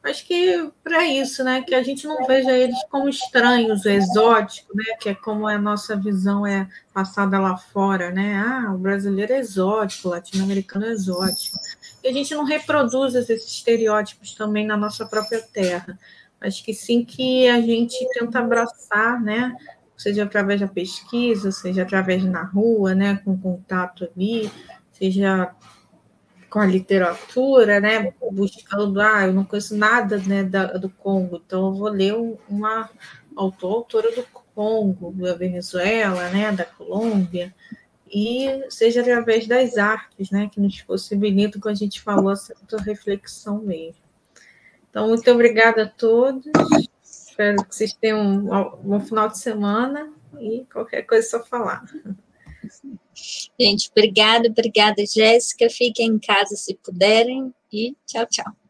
Acho que para isso, né? Que a gente não veja eles como estranhos, exóticos, né? Que é como a nossa visão é passada lá fora, né? Ah, o brasileiro é exótico, o latino-americano é exótico. E a gente não reproduz esses estereótipos também na nossa própria terra. Acho que sim que a gente tenta abraçar, né? Seja através da pesquisa, seja através na rua, né, com contato ali, seja com a literatura, né, buscando, ah, eu não conheço nada, né, da, do Congo, então eu vou ler uma autor, autora do Congo, da Venezuela, né, da Colômbia, e seja através das artes, né, que nos possibilitam, como a gente falou, essa reflexão mesmo. Então, muito obrigada a todos. Espero que vocês tenham um bom final de semana e qualquer coisa é só falar. Gente, obrigada, obrigada, Jéssica. Fiquem em casa se puderem e tchau, tchau.